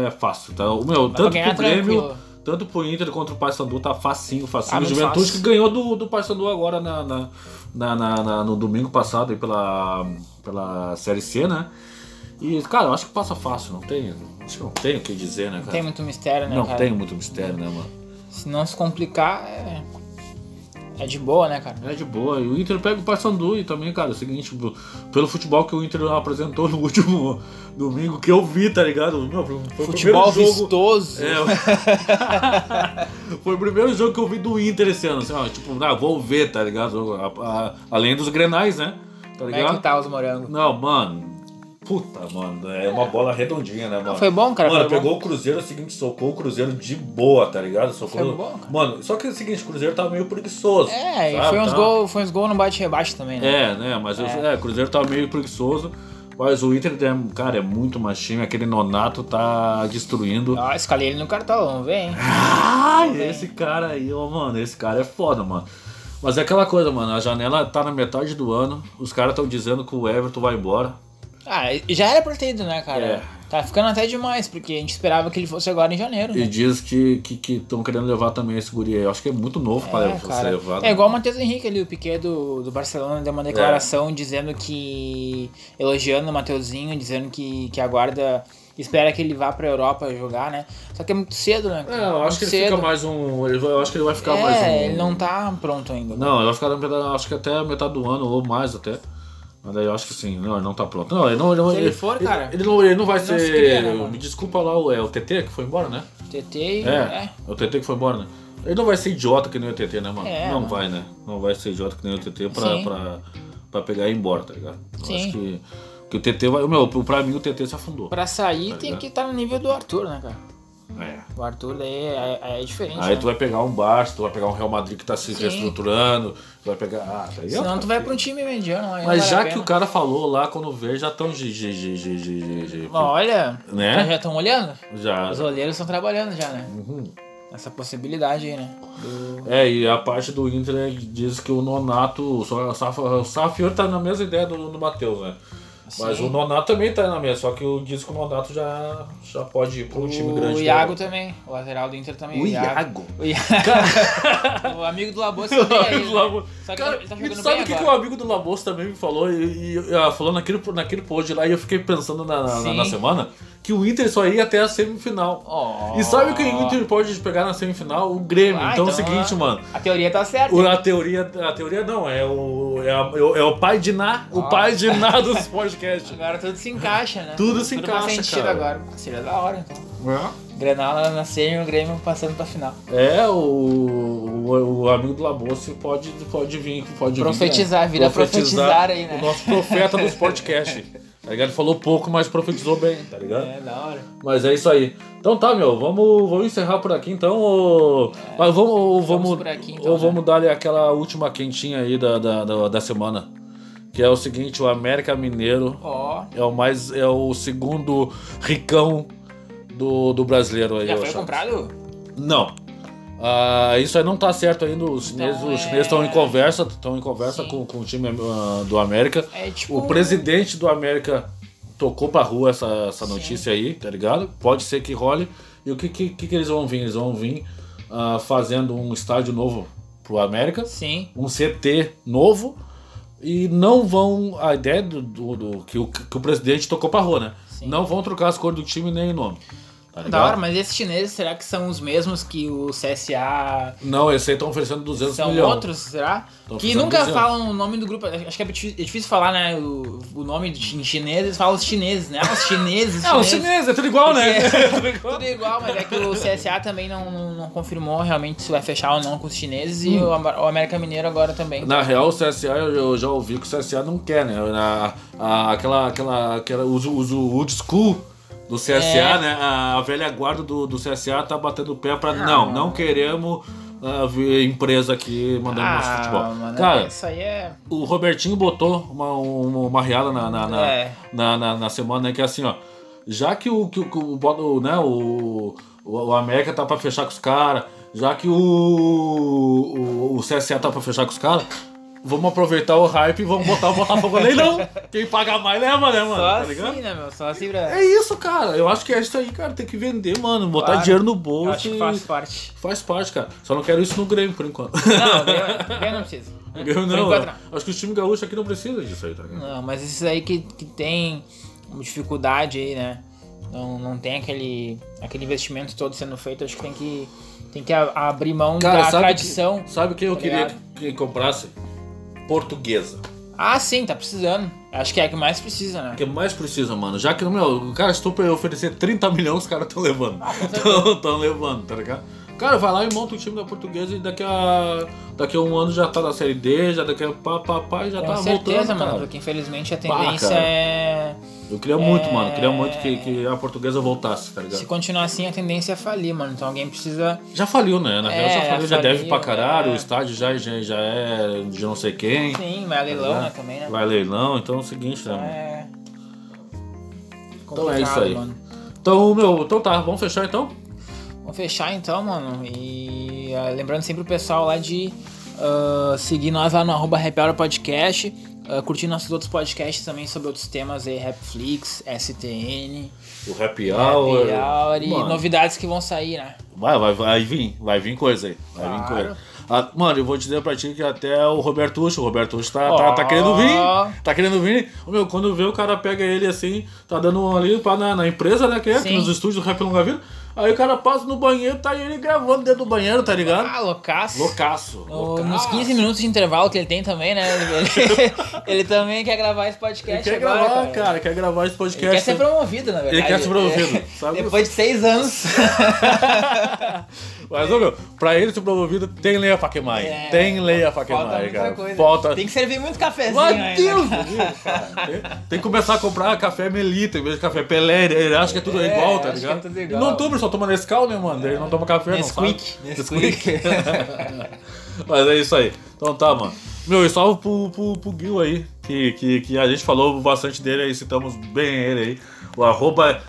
é fácil, tá? O meu, tanto pro Grêmio, tranquilo. tanto pro Inter quanto pro Paysandu tá facinho, facinho. O muito Juventude fácil. que ganhou do, do Paysandu agora na, na, na- na- no domingo passado aí pela, pela Série C, né? E, cara, eu acho que passa fácil, não tem, acho que não tem o que dizer, né, cara? Tem muito mistério, né, não cara? tem muito mistério, né, mano? Se não se complicar, é... É de boa, né, cara? É de boa. E o Inter pega o Paysandu e também, cara, é o seguinte, tipo, pelo futebol que o Inter apresentou no último domingo que eu vi, tá ligado? Meu, foi o Futebol primeiro jogo... vistoso. É, foi o primeiro jogo que eu vi do Inter esse ano, assim, ó, tipo, ah, vou ver, tá ligado? A- a- além dos grenais, né? Tá Como é ligado? que tá os morangos? Não, mano. Puta, mano, é uma bola redondinha, né, mano? Foi bom, cara, Mano, pegou o Cruzeiro, é o seguinte, socou o Cruzeiro de boa, tá ligado? Socou. Foi bom, cara. Mano, só que é o seguinte, o Cruzeiro tava meio preguiçoso. É, e sabe? foi uns Tá- gols foi uns gol no bate-rebate também, né? É, né? Mas eu- é. o Cruzeiro tava meio preguiçoso. Mas o Inter, é, cara, é muito mais time. Aquele Nonato tá destruindo. Ó, escalei ele no cartão, vamos ver, hein? Ai, esse cara aí, ó, mano, esse cara é foda, mano. Mas é aquela coisa, mano, a janela tá na metade do ano, os caras estão dizendo que o Everton vai embora. Ah, já era pra ter ido, né, cara? É, Tá ficando até demais, porque a gente esperava que ele fosse agora em janeiro. E Né? diz que estão que, estão querendo levar também esse guri aí. Eu acho que é muito novo para É, ser cara. levado. é igual o Matheus Henrique ali, o Piquet do, do Barcelona, deu uma declaração dizendo que. elogiando o Mateuzinho, dizendo que, que aguarda. espera que ele vá pra Europa jogar, né? Só que é muito cedo, né? É, eu acho que ele cedo. fica mais um. ele Eu acho que ele vai ficar é, mais um. ele não tá pronto ainda. Não, ele vai ficar acho que até metade do ano, ou mais até. Mas daí eu acho que sim. Não, ele não tá pronto. Não, ele não. Ele, não- Se ele for, ele, cara, Ele, não, ele não vai ser. se né, me desculpa lá, o- é o TT que foi embora, né? TT. É, É. é o TT que foi embora, né? Ele não vai ser idiota que nem o TT, né, mano? É, não mano. vai, né? Não vai ser idiota que nem o TT pra, pra, pra pegar e ir embora, tá ligado? Eu Sim. acho que, que o TT vai. Meu, pra mim o TT se afundou. Pra sair Tá tem que estar no nível do Arthur, né, cara? É. O Arthur daí é, é, é diferente. Aí né? tu vai pegar um Barça, tu vai pegar um Real Madrid que tá se Sim. reestruturando, tu vai pegar. Ah, tá aí, Senão tu vai pra um time mediano. Mas vale já que o cara falou lá, quando vê, já estão Olha, Né? já estão olhando? Já. Os olheiros estão trabalhando já, né? Uhum. Essa possibilidade aí, né? Do- É, e a parte do Inter né, diz que o Nonato. O Saf- o Safiori tá na mesma ideia do, do Matheus, né? Mas Sim. o Nonato também tá na mesma, só que o diz que o Nonato já, já pode ir para um time grande. O Iago também, o lateral do Inter também. O Iago? O Iago. o amigo do Labos também é ele, né? Só que Cara, ele tá e jogando sabe o que, que o amigo do Labos também me falou? E, e, ah, falou naquele, naquele post lá, e eu fiquei pensando na, na, na semana que o Inter só ia até a semifinal. Oh. E sabe quem o Inter pode pegar na semifinal? O Grêmio. Ah, então, é o seguinte, mano. A teoria tá certa. o- A teoria, a teoria não, é o, é, a- é o, é o pai de Ná, o Ah. pai de Ná dos podcasts. Agora tudo se encaixa, né? Tudo se faz encaixa, sentido cara. agora. Seria da hora, então. Grenal na semi e o Grêmio passando pra final. É, o, o, o amigo do Labossi pode, pode vir, pode vir, Profetizar, vira profetizar aí, né? O nosso profeta do podcast. Tá ligado? Ele falou pouco, mas profetizou bem, tá ligado? É, da hora. Mas é isso aí. Então tá, meu, vamos, vamos encerrar por aqui então. Ou, mas vamos, ou vamos, por aqui, então, ou né? vamos dar ali aquela última quentinha aí da, da, da, da semana. Que é o seguinte, o América Mineiro Ó, é o mais. é o segundo ricão do, do brasileiro aí. já foi comprado? Não. Ah, isso aí não tá certo ainda. Os chineses Então, chineses estão é- em conversa, estão em conversa Sim. com, com o time ah, do América. É tipo. O presidente do América tocou pra rua essa, essa notícia aí, tá ligado? Pode ser que role. E o que, que, que, eles vão vir? Eles vão vir ah, fazendo um estádio novo pro América, Sim. um CT novo. E não vão. A ideia do, do- do- que, o, que o presidente tocou pra rua, né? Sim. Não vão trocar as cores do time nem o nome. Tá Da hora, mas esses chineses, será que são os mesmos que o CSA Não, esse aí estão oferecendo 200 são milhões. outros, será? Tão que nunca de dinheiro. falam o nome do grupo. Acho que é difícil, é difícil falar, né? O, o nome em chinês, eles falam os chineses, né? Os chineses. É, os chineses, é tudo igual, né? Tudo igual, mas é que o CSA também não, não, não confirmou realmente se vai fechar ou não com os chineses e o, o América Mineiro agora também. Hum. Na real, o CSA, eu, já ouvi que o CSA não quer, né? A, a- aquela, aquela, aquela, os, os old school do CSA, É. né? A, velha guarda do, do CSA tá batendo o pé pra. Ah. Não, não queremos ah, ver empresa aqui mandando nosso futebol. Ah, mano, Cara, isso aí é. o Robertinho botou uma, uma, uma riada na, na, na, É. na, na- na semana, né? Que é assim, ó. Já que o, que o, que o, o- né, o, o, o América tá pra fechar com os caras, já que o, o, o CSA tá pra fechar com os caras, vamos aproveitar o hype e vamos botar o Botafogo ali, não. Quem paga mais leva, né, mano? Só tá assim, ligado? né, meu? Só assim pra. É isso, cara. Eu acho que é isso aí, cara. Tem que vender, mano. Botar Claro. dinheiro no Eu bolso. acho que faz parte. Faz parte, cara. Só não quero isso no Grêmio, por enquanto. Não, Grêmio- Grêmio não precisa. Grêmio não. enquanto Acho que o time gaúcho aqui não precisa disso aí, tá ligado? Não, mas esses aí que, que tem dificuldade aí, né? Não, não tem aquele, aquele investimento todo sendo feito, acho que tem que, tem que abrir mão Cara, da sabe tradição. Que, sabe quem eu tá queria que comprasse? Portuguesa. Ah, sim, tá precisando. Acho que é a que mais precisa, né? Que mais precisa, mano? Já que, meu, o cara, se tu oferecer 30 milhões, os caras estão levando. Ah, Estão levando, tá ligado? Cara, vai lá e monta o time da portuguesa e daqui a, daqui a um ano já tá na série D, já daqui a pá, pá, pá, e já Com tá certeza, voltando, mano, cara. porque infelizmente a Pá, tendência cara. é. Eu queria muito, É. mano. Queria muito que, que a portuguesa voltasse, tá ligado? Se continuar assim, a tendência é falir, mano. Então alguém precisa. Já faliu, né? Na real já É, faliu, já faliu, deve pra caralho, é. o estádio já, já, já é de não sei quem. Sim, vai leilão, né, também, né? Vai leilão, então é o seguinte, né? mano? É. Então é isso aí. Mano. Então, meu, então tá, vamos fechar então? Vamos fechar então, mano. E ah, lembrando sempre o pessoal lá de ah, seguir nós lá no arroba Podcast. Uh, curtir nossos outros podcasts também sobre outros temas aí, Rapflix, STN, O Happy Hour. Happy Hour e Mano, novidades que vão sair, né? Vai, vai, vai vir, vai vir coisa aí. Vai vir Claro. coisa. Ah, mano, eu vou dizer pra ti que até o Robertucho, o Robertucho tá, tá, tá Ó. querendo vir. Tá querendo vir. Meu, quando vê o cara pega ele assim, tá dando um ali pra, na, na empresa, né? Que é, nos estúdios do Rap Longa Vida. Aí o cara passa no banheiro, tá ele gravando dentro do banheiro, tá ligado? Ah, loucaço. Loucaço. No- loucaço. nos 15 minutos de intervalo que ele tem também, né? Ele, ele também quer gravar esse Ele podcast quer agora, gravar, cara. quer gravar esse Ele podcast. quer ser promovido, na verdade. Ele quer ser promovido, sabe? Depois de seis anos. Mas, ô, meu, pra ele ser promovido, tem lenha pra queimar aí. É, tem queimar aí, muita cara. coisa. Falta. Tem que servir muito cafezinho Meu ainda. Deus, Deus, cara. Tem, tem que começar a comprar café Melita em vez de café Pelé. Ele acha que é tudo É, igual, tá que ligado? é tudo Ele igual. não ele só toma Nescau, né, mano? Ele não toma café, não Nesquik? Nesquik. Mas é isso aí. Então tá, mano. Meu, e salve pro, pro, pro Gil aí, que, que, que a gente falou bastante dele aí, citamos bem ele aí. O arroba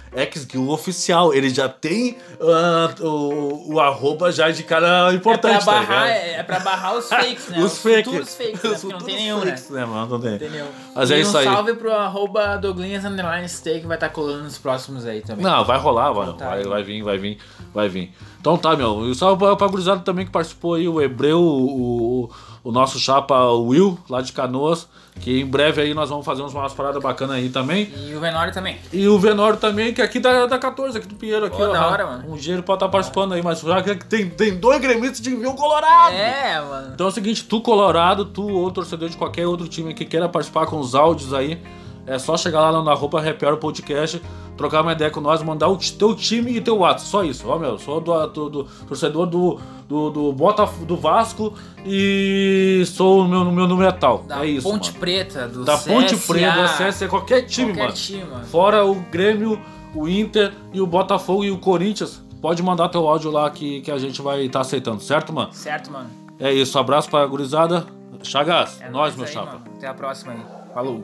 oficial. Ele já tem ah, o, o arroba já de cara É importante, pra, tá barrar, ligado? é, é pra barrar os fakes, né? Os fakes. futuros fakes, né? Os não tem nenhum, né? fakes, né, mano? Não tem. Tem nenhum. Mas e é um isso aí. salve pro arroba Douglinhas Underline Steak que vai estar colando nos próximos aí também. Não, vai rolar, vai, Então tá. vai, vai vir, vai vir, vai vir. Então tá, meu. E salve pra, pra gurizada também que participou aí, o Hebreu, o, o, o nosso chapa Will, lá de Canoas, que em breve aí nós vamos fazer umas, paradas bacanas aí também. E o Venori também. E o Venório também, que aqui da, da 14, aqui do Pinheiro, aqui, Pô, ó. da hora, mano. Um dinheiro pra estar participando aí, mas já que tem, tem dois gremistas de Rio Colorado. É, mano. Então é o seguinte, tu colorado, tu ou torcedor de qualquer outro time que queira participar com os áudios aí, é só chegar lá na roupa Hour Podcast, trocar uma ideia com nós, mandar o teu time e teu WhatsApp, só isso. Ó, meu, sou do, do- do- torcedor do, do, do, Botaf- do Vasco e sou no meu, meu número é tal. Da é isso, Ponte mano. Preta, do Da Ponte CSA, Preta, do CSA, qualquer time, qualquer mano. time, mano. Fora o Grêmio, o Inter e o Botafogo e o Corinthians. Pode mandar teu áudio lá que, que a gente vai estar aceitando, certo, mano? Certo, mano. É isso, abraço pra gurizada. Chagas, É nós, nóis meu aí, chapa. mano. Até a próxima aí. Falou.